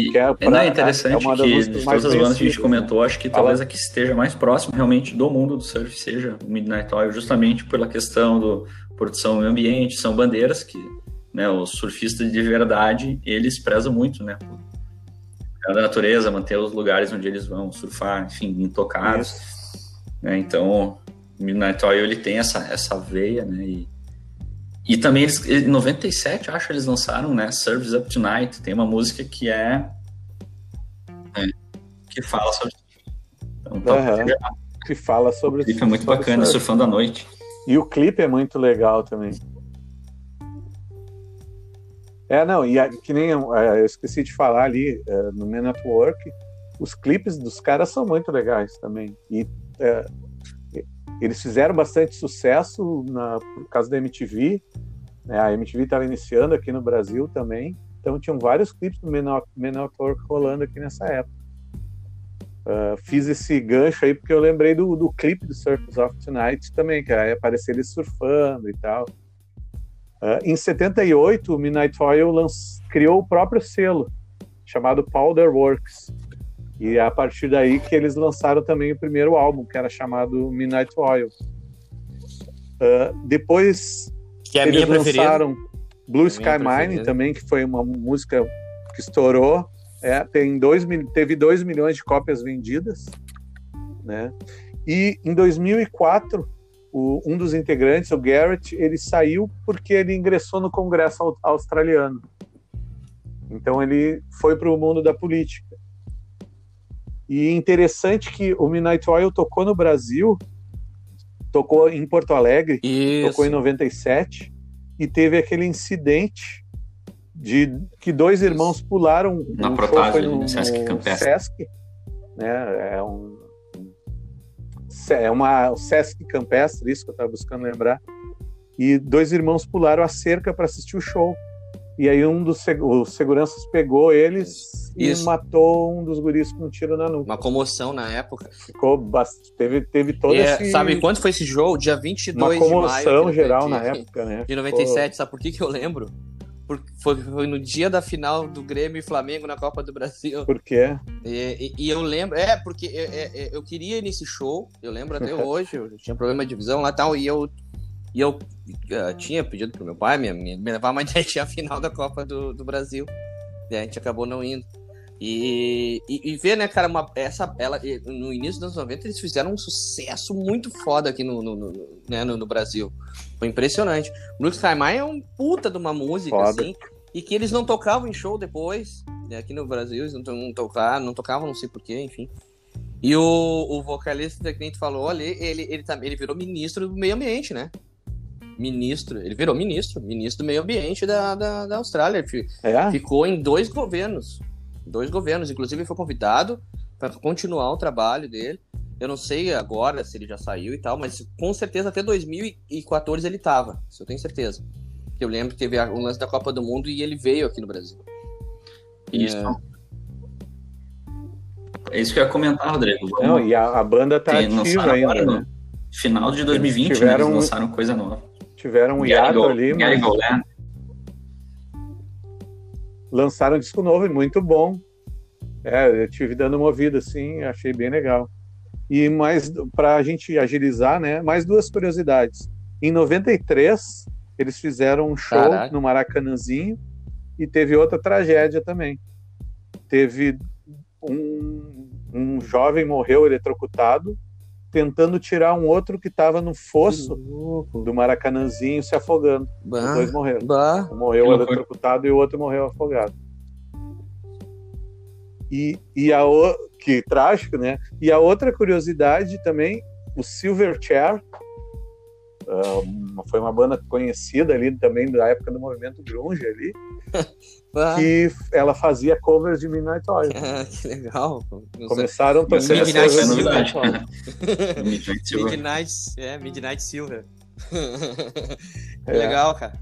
E, é, pra, é interessante é uma das que de todas as bandas que a gente comentou, acho que talvez a que esteja mais próximo realmente do mundo do surf seja o Midnight Oil, justamente pela questão do produção do meio ambiente, são bandeiras que né, os surfistas de verdade, eles prezam muito, né? Por da natureza, manter os lugares onde eles vão surfar, enfim, intocados. Né, então, Midnight Oil ele tem essa, essa veia, né? E, e também eles, em 97, acho, eles lançaram, né? Service Up Tonight. Tem uma música que é. é que fala sobre. Então, uhum. Que fala sobre. O clipe é muito bacana, surf. surfando à noite. E o clipe é muito legal também. É, não, e a, que nem eu, é, esqueci de falar ali é, no Man Network, os clipes dos caras são muito legais também. E é, eles fizeram bastante sucesso na, por causa da MTV. Né? A MTV estava iniciando aqui no Brasil também. Então tinham vários clipes do Men Network rolando aqui nessa época. Uh, fiz esse gancho aí porque eu lembrei do, do clipe do Surfers of Tonight também, que aí aparecia eles surfando e tal. Uh, em 78, o Midnight Oil criou o próprio selo, chamado Powder Works. E é a partir daí que eles lançaram também o primeiro álbum, que era chamado Midnight Oil. Uh, depois que é eles lançaram Blue é Sky Mine também, que foi uma música que estourou. É, tem dois, teve 2 milhões de cópias vendidas. Né? E em 2004, o, um dos integrantes, o Garrett, ele saiu porque ele ingressou no Congresso australiano. Então ele foi para o mundo da política. E interessante que o Midnight Oil tocou no Brasil, tocou em Porto Alegre, Isso. tocou em 97, e teve aquele incidente de que dois irmãos pularam na um protagem no, no Sesc Campestre. Sesc, né? É um é uma o Sesc Campestre, isso que eu estava buscando lembrar. E dois irmãos pularam a cerca para assistir o show. E aí um dos os seguranças pegou eles Isso. e matou um dos guris com um tiro na nuca. Uma comoção na época. Ficou bastante, teve teve todo é, esse Sabe quando foi esse jogo? Dia 22 Uma comoção de maio, geral na época, né? De 97, Ficou... sabe por que que eu lembro? Porque foi, foi, no dia da final do Grêmio e Flamengo na Copa do Brasil. Por quê? E, e, e eu lembro, é, porque eu, é, é, é, eu, queria ir nesse show, eu lembro até hoje, eu tinha problema de visão lá e tal, e eu e eu uh, tinha pedido pro meu pai me, me, me levar, mas tinha a final da Copa do, do Brasil. E a gente acabou não indo. E, e, e, ver, né, cara, uma, essa, ela, no início dos anos 90 eles fizeram um sucesso muito foda aqui no, no, no né, no, no, Brasil. Foi impressionante. Brooks Skyline é um puta de uma música, foda. assim, e que eles não tocavam em show depois, né, aqui no Brasil, eles não, não, tocaram, não tocavam, não sei porquê, enfim. E o, o vocalista que a gente falou ali, ele, ele, ele, ele virou ministro do meio ambiente, né? ministro, ele virou ministro, ministro do meio ambiente da, da, da Austrália. É? Ficou em dois governos. Dois governos, inclusive foi convidado para continuar o trabalho dele. Eu não sei agora se ele já saiu e tal, mas com certeza até 2014 ele estava, isso eu tenho certeza. Eu lembro que teve o lance da Copa do Mundo e ele veio aqui no Brasil. Isso. É, é isso que eu ia comentar, Rodrigo. Vamos... Não, e a, a banda tá Tem, ativa ainda, né? Final de 2020, eles tiveram, né, eles lançaram coisa nova. Tiveram um hiato ali, mas... Lançaram um disco novo e muito bom. É, eu tive dando uma ouvida, assim, achei bem legal. E mais, para a gente agilizar, né, mais duas curiosidades. Em 93, eles fizeram um show Caraca. no Maracanãzinho e teve outra tragédia também. Teve um, um jovem morreu eletrocutado tentando tirar um outro que estava no fosso do Maracanãzinho se afogando. Bah, Os dois morreram. Bah, um morreu eletrocutado e o outro morreu afogado. E, e a o... que trágico, né? E a outra curiosidade também, o Silverchair, uh, foi uma banda conhecida ali também da época do movimento grunge ali, que ela fazia covers de Midnight Oil. Ah, que legal. Começaram tocando Midnight Silver. Midnight, é, Midnight Silver. é. Legal, cara.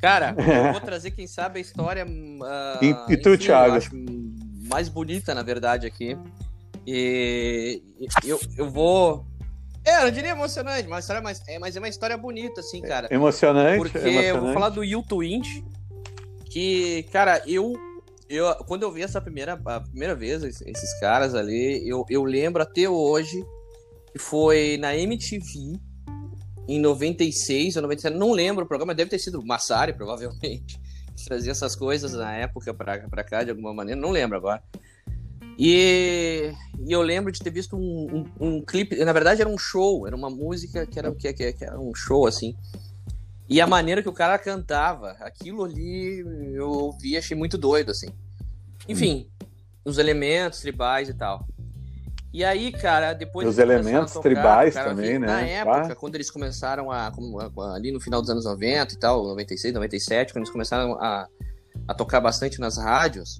Cara, eu vou trazer, quem sabe, a história. Uh, e, e tu, enfim, Thiago? mais bonita, na verdade, aqui. E eu, eu vou é, eu diria emocionante, mas, é, mas é uma história bonita, assim, cara. Emocionante. Porque emocionante. eu vou falar do Yuto Indy, que, cara, eu, eu. Quando eu vi essa primeira, a primeira vez, esses caras ali, eu, eu lembro até hoje que foi na MTV em 96 ou 97, não lembro o programa, deve ter sido Massari, provavelmente, que trazia essas coisas na época pra, pra cá de alguma maneira, não lembro agora. E, e, eu lembro de ter visto um, um, um, clipe, na verdade era um show, era uma música que era, que, que, que era um show assim. E a maneira que o cara cantava, aquilo ali eu ouvi, achei muito doido, assim. Enfim, hum. os elementos tribais e tal. E aí, cara, depois. Os elementos tocar, tribais cara, também, né? Na época, ah. quando eles começaram a, Ali no final dos anos 90 e tal, 96, 97, quando eles começaram a, a tocar bastante nas rádios.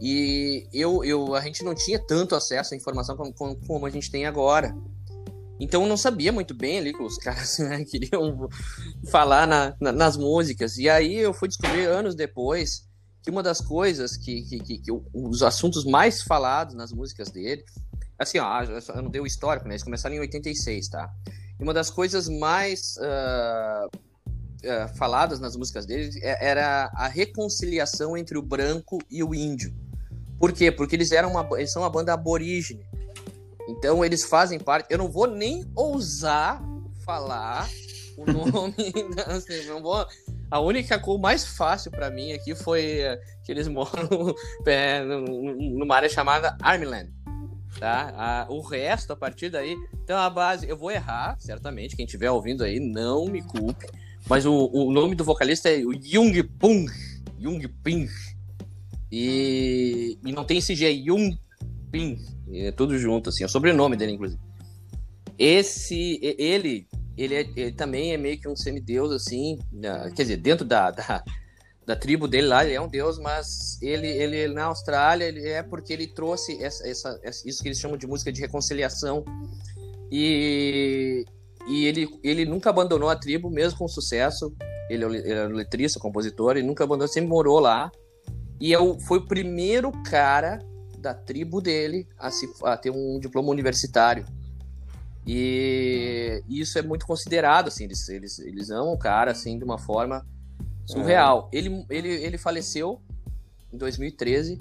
E eu, eu, a gente não tinha tanto acesso à informação como, como, como a gente tem agora. Então eu não sabia muito bem ali que os caras né, queriam falar na, na, nas músicas. E aí eu fui descobrir anos depois que uma das coisas que, que, que, que os assuntos mais falados nas músicas dele, assim, ó, eu não dei o histórico, né? Eles começaram em 86, tá? E uma das coisas mais uh, uh, faladas nas músicas dele é, era a reconciliação entre o branco e o índio. Por quê? Porque eles eram uma, eles são uma banda aborígene. Então eles fazem parte. Eu não vou nem ousar falar o nome. assim, não vou. A única coisa mais fácil para mim aqui foi eh, que eles moram é, numa área chamada Armland. Tá? A, o resto, a partir daí. Então a base. Eu vou errar, certamente. Quem estiver ouvindo aí, não me culpe. Mas o, o nome do vocalista é o Jung Pung. Jung Ping. E, e não tem esse G, é Jung Ping. É tudo junto, assim. É o sobrenome dele, inclusive. Esse, ele, ele, é, ele também é meio que um semideus, assim. quer dizer, dentro da, da, da, tribo dele lá, ele é um deus, mas ele, ele na Austrália, ele é porque ele trouxe essa, essa, isso que eles chamam de música de reconciliação. E, e ele, ele nunca abandonou a tribo, mesmo com sucesso. Ele é, ele é letrista, compositor, ele nunca abandonou, sempre morou lá. E eu, foi o primeiro cara da tribo dele a, se, a ter um diploma universitário. E isso é muito considerado, assim, eles, eles, eles amam o cara, assim, de uma forma surreal. É. Ele, ele, ele faleceu em 2013,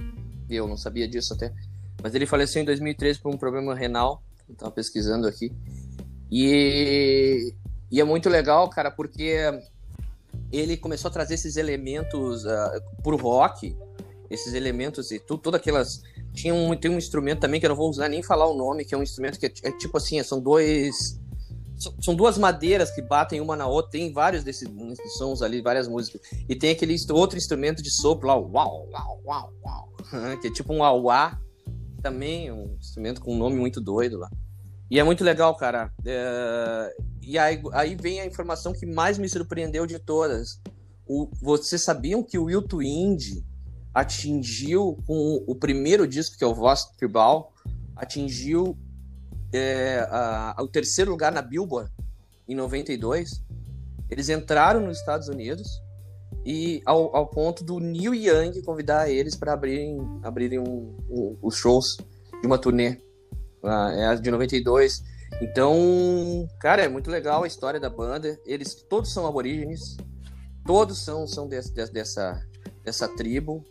eu não sabia disso até, mas ele faleceu em 2013 por um problema renal, eu tava pesquisando aqui. E, e é muito legal, cara, porque ele começou a trazer esses elementos uh, pro rock, esses elementos e tudo, todas aquelas tinha um, tem um instrumento também que eu não vou usar nem falar o nome, que é um instrumento que é, é tipo assim, são dois. São duas madeiras que batem uma na outra, tem vários desses sons ali, várias músicas. E tem aquele outro instrumento de sopro lá, uau, uau, uau, uau, que é tipo um auá, também um instrumento com um nome muito doido lá. E é muito legal, cara. É... E aí, aí vem a informação que mais me surpreendeu de todas. O... Vocês sabiam que o Will Twinde atingiu com o primeiro disco, que é o Voz Tribal, atingiu é, a, a, o terceiro lugar na Billboard em 92. Eles entraram nos Estados Unidos e ao, ao ponto do Neil Young convidar eles para abrirem, abrirem um, um, os shows de uma turnê é de 92. Então, cara, é muito legal a história da banda. Eles todos são aborígenes, todos são, são desse, dessa, dessa tribo.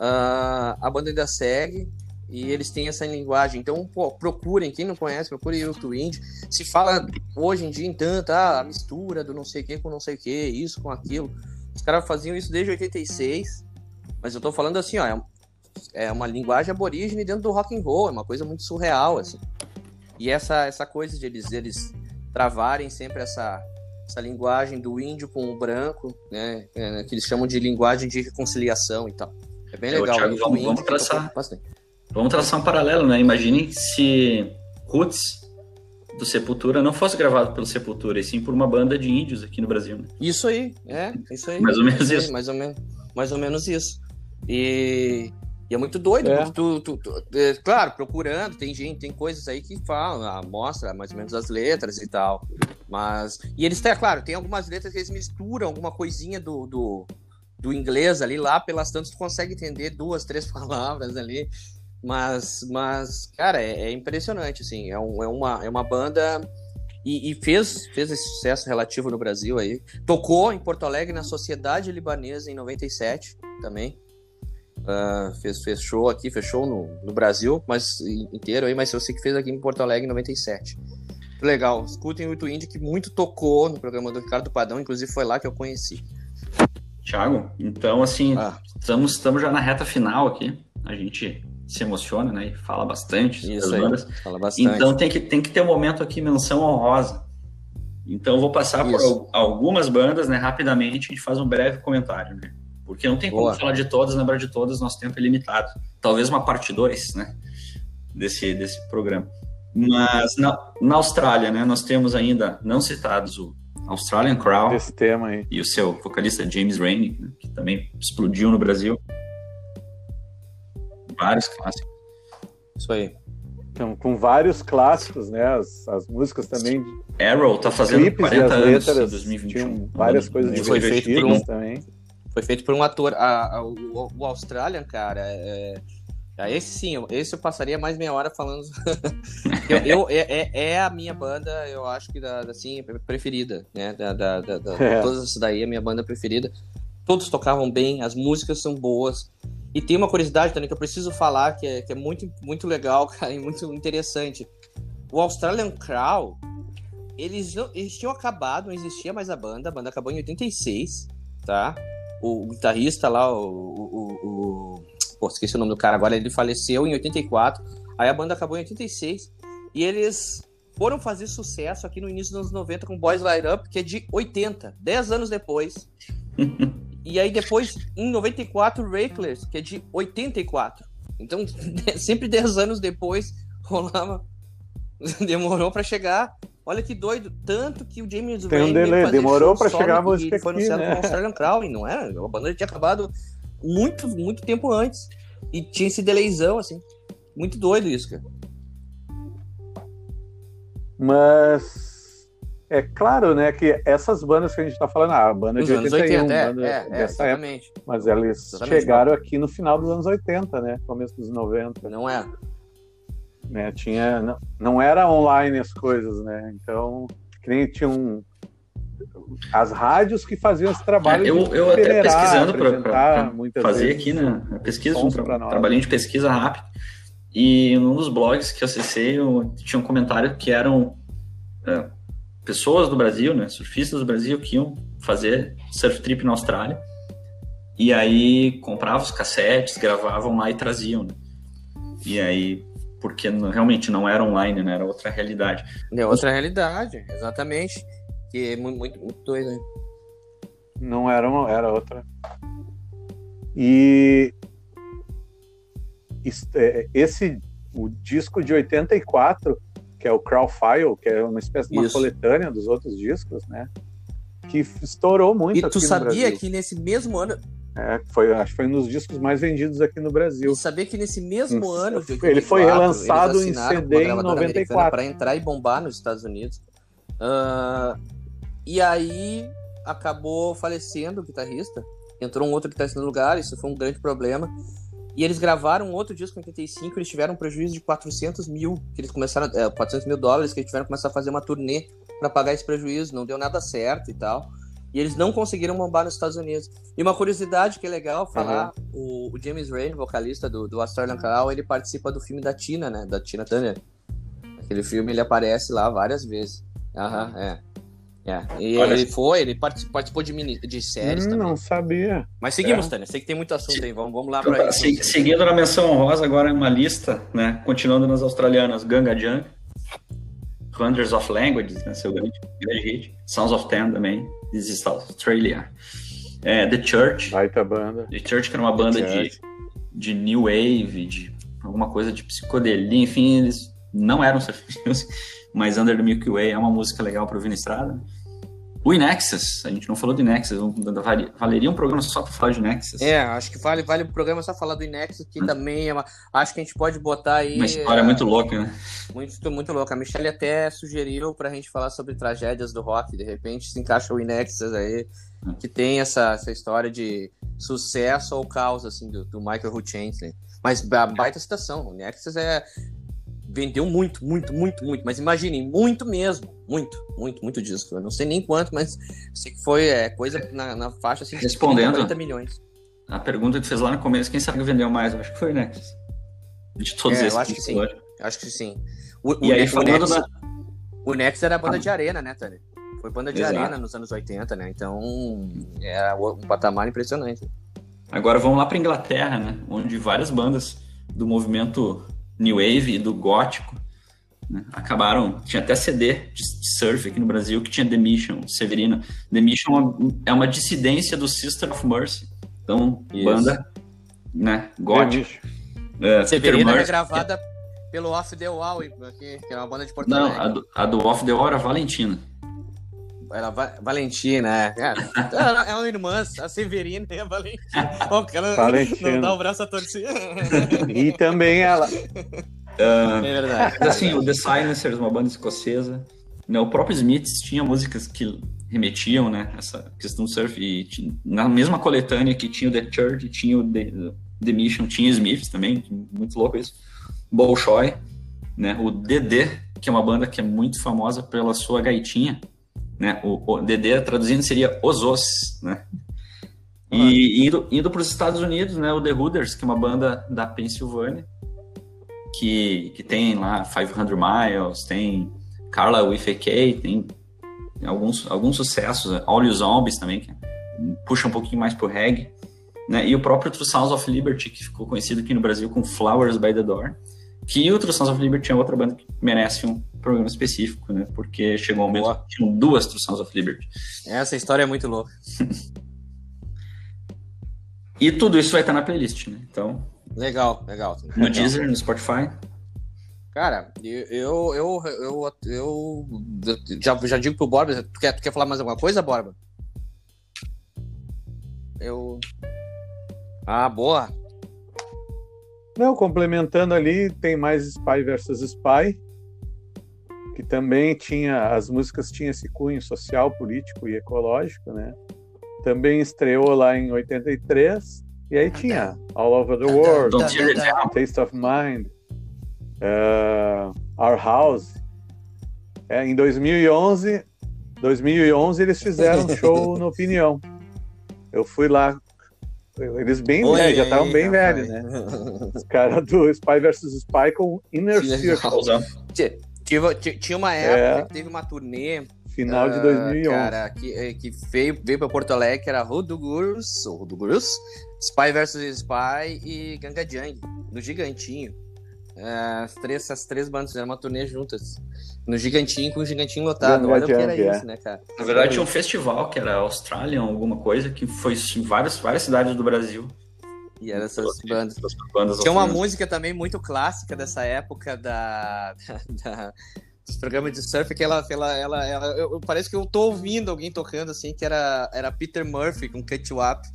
Uh, a banda ainda segue e eles têm essa linguagem. Então, pô, procurem, quem não conhece, procure o Twin. Se fala hoje em dia em tanto, ah, a mistura do não sei o que com não sei o que, isso com aquilo. Os caras faziam isso desde 86, mas eu tô falando assim, ó, é, é uma linguagem aborígene dentro do rock and roll, é uma coisa muito surreal, assim. E essa, essa coisa de eles, eles travarem sempre essa, essa linguagem do índio com o branco, né, é, que eles chamam de linguagem de reconciliação e tal. É bem legal. Thiago, vamos, vamos, traçar, vamos traçar um paralelo, né? Imagine se Roots do Sepultura não fosse gravado pelo Sepultura, e sim por uma banda de índios aqui no Brasil. Né? Isso aí, é, isso aí. Mais ou menos isso. mais, ou menos, mais ou menos isso. E, e é muito doido, é. porque tu, tu, tu é, claro, procurando, tem gente, tem coisas aí que falam, ah, mostra mais ou menos as letras e tal. Mas. E eles têm, claro, tem algumas letras que eles misturam alguma coisinha do, do do inglês ali, lá pelas tantas tu consegue entender duas, três palavras ali. Mas, mas cara, é, é impressionante, assim. É, um, é, uma, é uma banda. E, e, fez, fez esse sucesso relativo no Brasil aí. Tocou em Porto Alegre na Sociedade Libanesa em 97 também. Uh, fez, show aqui, fechou no, no Brasil, mas inteiro aí, mas eu sei que fez aqui em Porto Alegre em 97. Legal, escutem o Indie que muito tocou no programa do Ricardo Padão, inclusive foi lá que eu conheci. Thiago, então assim, ah. estamos, estamos já na reta final aqui. A gente se emociona, né? E fala bastante Isso aí, bandas. Fala bastante. Então tem que, tem que ter um momento aqui, menção honrosa. Então eu vou passar Isso. por algumas bandas, né? Rapidamente, a gente faz um breve comentário, né? Porque não tem Boa. como falar de todas, lembrar de todas, nosso tempo é limitado. Talvez uma parte 2, né? Desse, desse programa. Mas na, na Austrália, né? Nós temos ainda não citados o Australian Crow. Esse tema aí. E o seu vocalista James Rainey, né, que também explodiu no Brasil. Vários clássicos. Isso aí. Então, com vários clássicos, né? As, as músicas também. Arrow tá fazendo 40 anos em 2021. Várias coisas foi feito por um, também. Foi feito por um ator. A, a, o, o Australian, cara, é, esse sim, esse eu passaria mais meia hora falando. eu, eu é, é, é, a minha banda, eu acho que da, assim, preferida, né? Da, da, da, da é. Todas essas daí a minha banda preferida. Todos tocavam bem, as músicas são boas. E tem uma curiosidade também que eu preciso falar, que é, que é muito, muito legal, cara, e muito interessante. O Australian Crow, eles, não, eles tinham acabado, não existia mais a banda, a banda acabou em 86, tá? O, o guitarrista lá, o, o, o, Pô, esqueci o nome do cara agora, ele faleceu em 84, aí a banda acabou em 86, e eles foram fazer sucesso aqui no início dos anos 90 com Boys Light Up, que é de 80, 10 anos depois. E aí depois, em 94, Reckless, que é de 84. Então, sempre 10 anos depois, rolava. Demorou para chegar. Olha que doido. Tanto que o James Tem um delay. Demorou para chegar a música foi anunciado né? com o Australian Crowley, não é? A banda tinha acabado muito, muito tempo antes. E tinha esse delayzão, assim. Muito doido isso, cara. Mas é claro, né, que essas bandas que a gente está falando, ah, a banda de 81, 80, é, banda é, dessa é, época, mas elas exatamente. chegaram aqui no final dos anos 80, né, começo dos 90. Não é. Né, tinha, não, não era online as coisas, né, então, que nem tinha um, as rádios que faziam esse trabalho. eu, eu até pesquisando para fazer aqui, né? Pesquisa, um tra trabalhinho de pesquisa rápido. E num dos blogs que eu acessei, eu, tinha um comentário que eram é, pessoas do Brasil, né, surfistas do Brasil que iam fazer surf trip na Austrália. E aí compravam os cassetes, gravavam lá e traziam. Né? E aí, porque realmente não era online, né? Era outra realidade. É outra realidade, exatamente. Que é muito, muito, muito doido, né? Não era uma, era outra. E é, esse o disco de 84 que é o Crowfile, que é uma espécie de uma Isso. coletânea dos outros discos, né? Que estourou muito e tu sabia que nesse mesmo ano é, foi, acho que foi um dos discos mais vendidos aqui no Brasil. E sabia que nesse mesmo um, ano, 84, ele foi relançado em CD em 94 para entrar e bombar nos Estados Unidos. Uh, e aí acabou falecendo o guitarrista. Entrou um outro guitarrista no lugar, isso foi um grande problema. E eles gravaram outro disco em 85, eles tiveram um prejuízo de 400 mil, que eles começaram, é, 400 mil dólares, que eles tiveram que começar a fazer uma turnê para pagar esse prejuízo, não deu nada certo e tal. E eles não conseguiram bombar nos Estados Unidos. E uma curiosidade que é legal falar, uhum. o, o, James Rain, vocalista do, do Australian Crow, ele participa do filme da Tina, né, da Tina Turner. Aquele filme ele aparece lá várias vezes. Aham, uhum, é. É. E Olha, ele foi, ele participou de, mini, de séries hum, também. Não sabia. Mas seguimos, é. Tânia. Sei que tem muito assunto aí. Vamos, vamos lá para então, se, Seguindo na menção honrosa, agora é uma lista, né? Continuando nas australianas, Ganga Junk, Hundreds of Languages, né? Seu grande, grande hit. Sounds of Ten também. This is Australia. É, The Church. Baita banda. The Church, que era uma banda de, de New Wave, de alguma coisa de psicodelia, enfim, eles não eram surf music mas Under the Milky Way é uma música legal para ouvir na estrada. O Inexus, a gente não falou do Inexus, valeria um programa só para falar de Inexus. É, acho que vale, vale o programa só falar do Inexus, que hum. também é uma, acho que a gente pode botar aí... Uma história é, muito louca, né? Muito, muito louca. A Michelle até sugeriu para a gente falar sobre tragédias do rock, de repente se encaixa o Inexus aí, hum. que tem essa, essa história de sucesso ou causa, assim, do, do Michael Hutchinson. Mas a baita citação, o Nexus é, vendeu muito, muito, muito, muito. Mas imaginem, muito mesmo. Muito, muito, muito disco. Eu não sei nem quanto, mas sei que foi é, coisa na, na faixa assim, Respondendo 40 milhões. A pergunta que fez lá no começo, quem sabe que vendeu mais? Eu acho que foi o Nexus. De todos é, esses. Eu acho que sim. Acho que sim. O, e o, aí, o, Nexus, o Nexus era a banda ah. de arena, né, Tânia? Foi banda de Exato. arena nos anos 80, né? Então, era um patamar impressionante. Agora vamos lá para Inglaterra, né? Onde várias bandas do movimento New Wave e do gótico, né? acabaram. Tinha até CD de, surf aqui no Brasil que tinha The Mission, Severina. The Mission é uma, é uma dissidência do Sister of Mercy. Então, Isso. banda né, gótica. É, Severina é gravada pelo Off the Wall, que é uma banda de Porto Não, a do, a do Off the Wall era Valentina. Era Va Valentina, é. É, é uma irmã, a Severina e a Valentina. Oh, ela Valentina. não dá o braço a torcer. E também ela. Uh, é verdade. Assim, o The Silencers, uma banda escocesa. Né, o próprio Smiths tinha músicas que remetiam, né? Essa questão do surf. E tinha, na mesma coletânea que tinha o The Church, tinha o The, The Mission, tinha Smiths também. Muito louco isso. Bolshoi, né? O DD, que é uma banda que é muito famosa pela sua gaitinha né? O, o DD traduzindo seria os os, né? E indo, indo para os Estados Unidos, né? O The Hooders, que é uma banda da Pensilvânia, que, que tem lá 500 Miles, tem Carla with AK, tem alguns, alguns sucessos, All You Zombies também, que puxa um pouquinho mais pro reggae, né? E o próprio True Sounds of Liberty, que ficou conhecido aqui no Brasil com Flowers by the Door, que o True Sounds of Liberty é outra banda que merece um, programa específico, né? Porque chegou um momento que tinham duas True Sons of Liberty. Essa história é muito louca. e tudo isso vai estar na playlist, né? Então. Legal, legal. No legal. Deezer, no Spotify. Cara, eu, eu, eu, eu, já, já digo pro Borba, tu quer, tu quer falar mais alguma coisa, Borba? Eu. Ah, boa. Não, complementando ali, tem mais Spy versus Spy que também tinha as músicas tinham esse cunho social, político e ecológico, né? Também estreou lá em 83 e aí tinha All Over the World, Taste of Mind, uh, Our House. É, em 2011, 2011 eles fizeram um show no Opinião. Eu fui lá eles bem Oi, velhos, já estavam bem velhos, né? Os caras do Spy vs Spy com Inner Circle. Tinha uma época é. que teve uma turnê. Final de 2011. Uh, ah, cara, que, eh, que veio, veio pra Porto Alegre, que era Rodugurus, ou Rodugurus, Spy vs Spy e Ganga Jang, no Gigantinho. Uh, as três, essas três bandas fizeram uma turnê juntas. No Gigantinho com o Gigantinho lotado. Ganga Olha Jang, o que era é. isso, né, cara? Na verdade, tinha um festival que era Australian, alguma coisa, que foi em várias, várias cidades do Brasil. E eram essas bandas. bandas Tinha uma música também muito clássica dessa época da, da, dos programas de surf que ela, ela, ela, ela eu, eu, parece que eu tô ouvindo alguém tocando assim que era, era Peter Murphy com Cut You Up.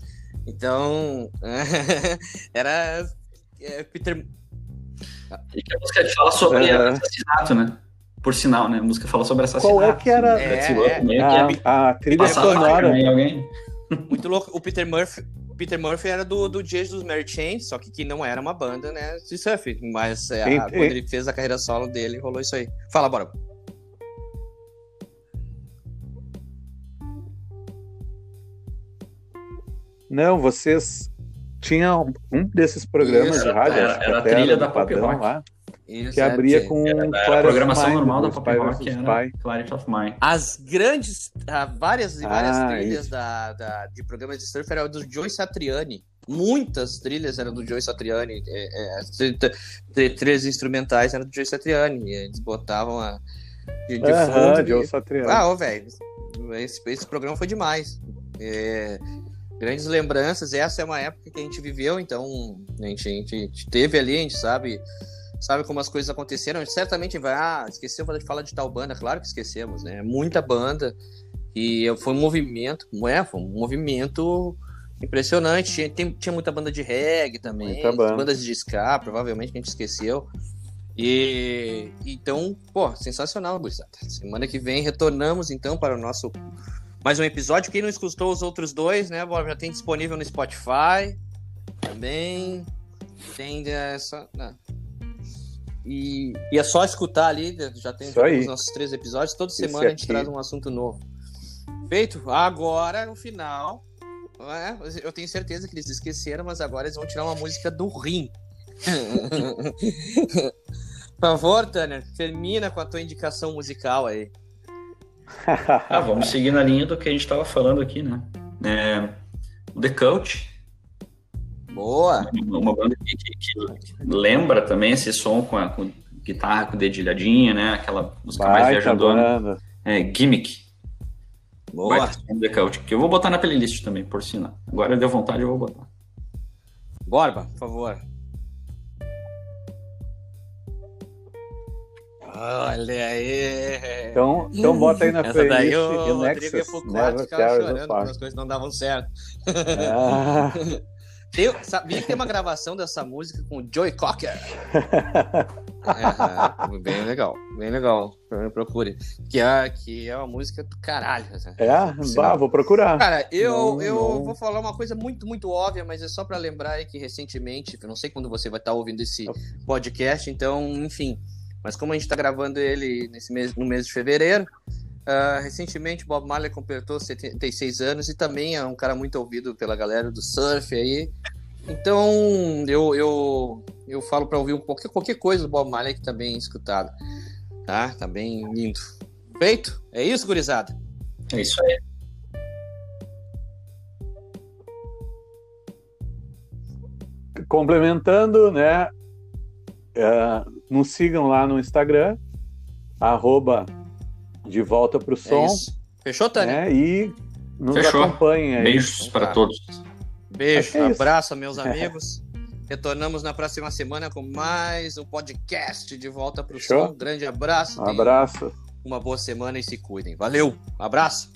Então, era é, Peter. E que a música fala sobre é. assassinato, né? Por sinal, né? A música fala sobre assassinato. Qual é que era é, é, a, a trilha sonora? Muito louco. O Peter Murphy, Peter Murphy era do, do Jesus Mary Chain, só que, que não era uma banda, né, de surf. Mas é, a, quando ele fez a carreira solo dele, rolou isso aí. Fala, bora. Não, vocês tinham um desses programas isso, de rádio. Era, era a trilha da Pop Rock. Lá que abria com era, era a programação Mind, normal da Pop Rock era Clarity of Mind. As grandes, ah, várias e várias ah, trilhas da, da, de programas de surf eram do Joe Satriani. Muitas trilhas eram do Joe Satriani. É, é, três instrumentais eram do Joe Satriani. Eles botavam a. De, de fundo. Joe Satriani. Ah, velho. Esse, esse programa foi demais. É, grandes lembranças. Essa é uma época que a gente viveu, então a gente, a gente teve ali, a gente sabe sabe como as coisas aconteceram. A gente certamente vai, ah, esqueceu de falar de tal banda, claro que esquecemos, né? Muita banda e foi um movimento, é, foi um movimento impressionante. Tinha, tem, tinha muita banda de reggae também, banda. bandas de ska, provavelmente que a gente esqueceu. E então, pô, sensacional, gurizada. Semana que vem retornamos então para o nosso mais um episódio. Quem não escutou os outros dois, né, já tem disponível no Spotify também. Tem essa, não, e, e, é só escutar ali, já tem os nossos três episódios. Toda semana a gente traz um assunto novo. Feito? Agora, no final, é, eu tenho certeza que eles esqueceram, mas agora eles vão tirar uma música do Rim. Por favor, Tanner, termina com a tua indicação musical aí. ah, vamos seguir na linha do que a gente estava falando aqui, né? É, o The Coach, Boa! Uma, uma banda que, que, que, lembra também esse som com, a, com guitarra com dedilhadinha, né? Aquela música Vai, mais viajadona. É, Gimmick. Boa! Que eu vou botar na playlist também, por sinal. Agora deu vontade, eu vou botar. Borba, por favor. Olha aí. Então, então bota aí na Essa playlist. Daí o Rodrigo pro quarto e ficava chorando quando as coisas não davam certo. Ah. Tem, sabia que tem uma gravação dessa música com o Joey Cocker? é, bem legal, bem legal. Procure. Que é, que é uma música do caralho. É? Bah, vou procurar. Cara, eu, não, eu não. vou falar uma coisa muito, muito óbvia, mas é só para lembrar que recentemente, não sei quando você vai estar ouvindo esse podcast, então, enfim. Mas como a gente está gravando ele nesse mês, no mês de fevereiro, Uh, recentemente, Bob Marley completou 76 anos e também é um cara muito ouvido pela galera do surf aí. Então, eu, eu, eu falo para ouvir um qualquer, qualquer coisa do Bob Marley que também é escutado. Tá? Tá bem lindo. Feito? É isso, gurizada? É isso aí. Complementando, né? Uh, nos sigam lá no Instagram, arroba de volta para o é som. É Fechou, Tânia? Né? E nos Fechou. acompanhem aí. Beijos para todos. Beijo, é abraço, meus amigos. Retornamos na próxima semana com mais um podcast de volta para o som. Um grande abraço. Um abraço. Uma boa semana e se cuidem. Valeu, um abraço.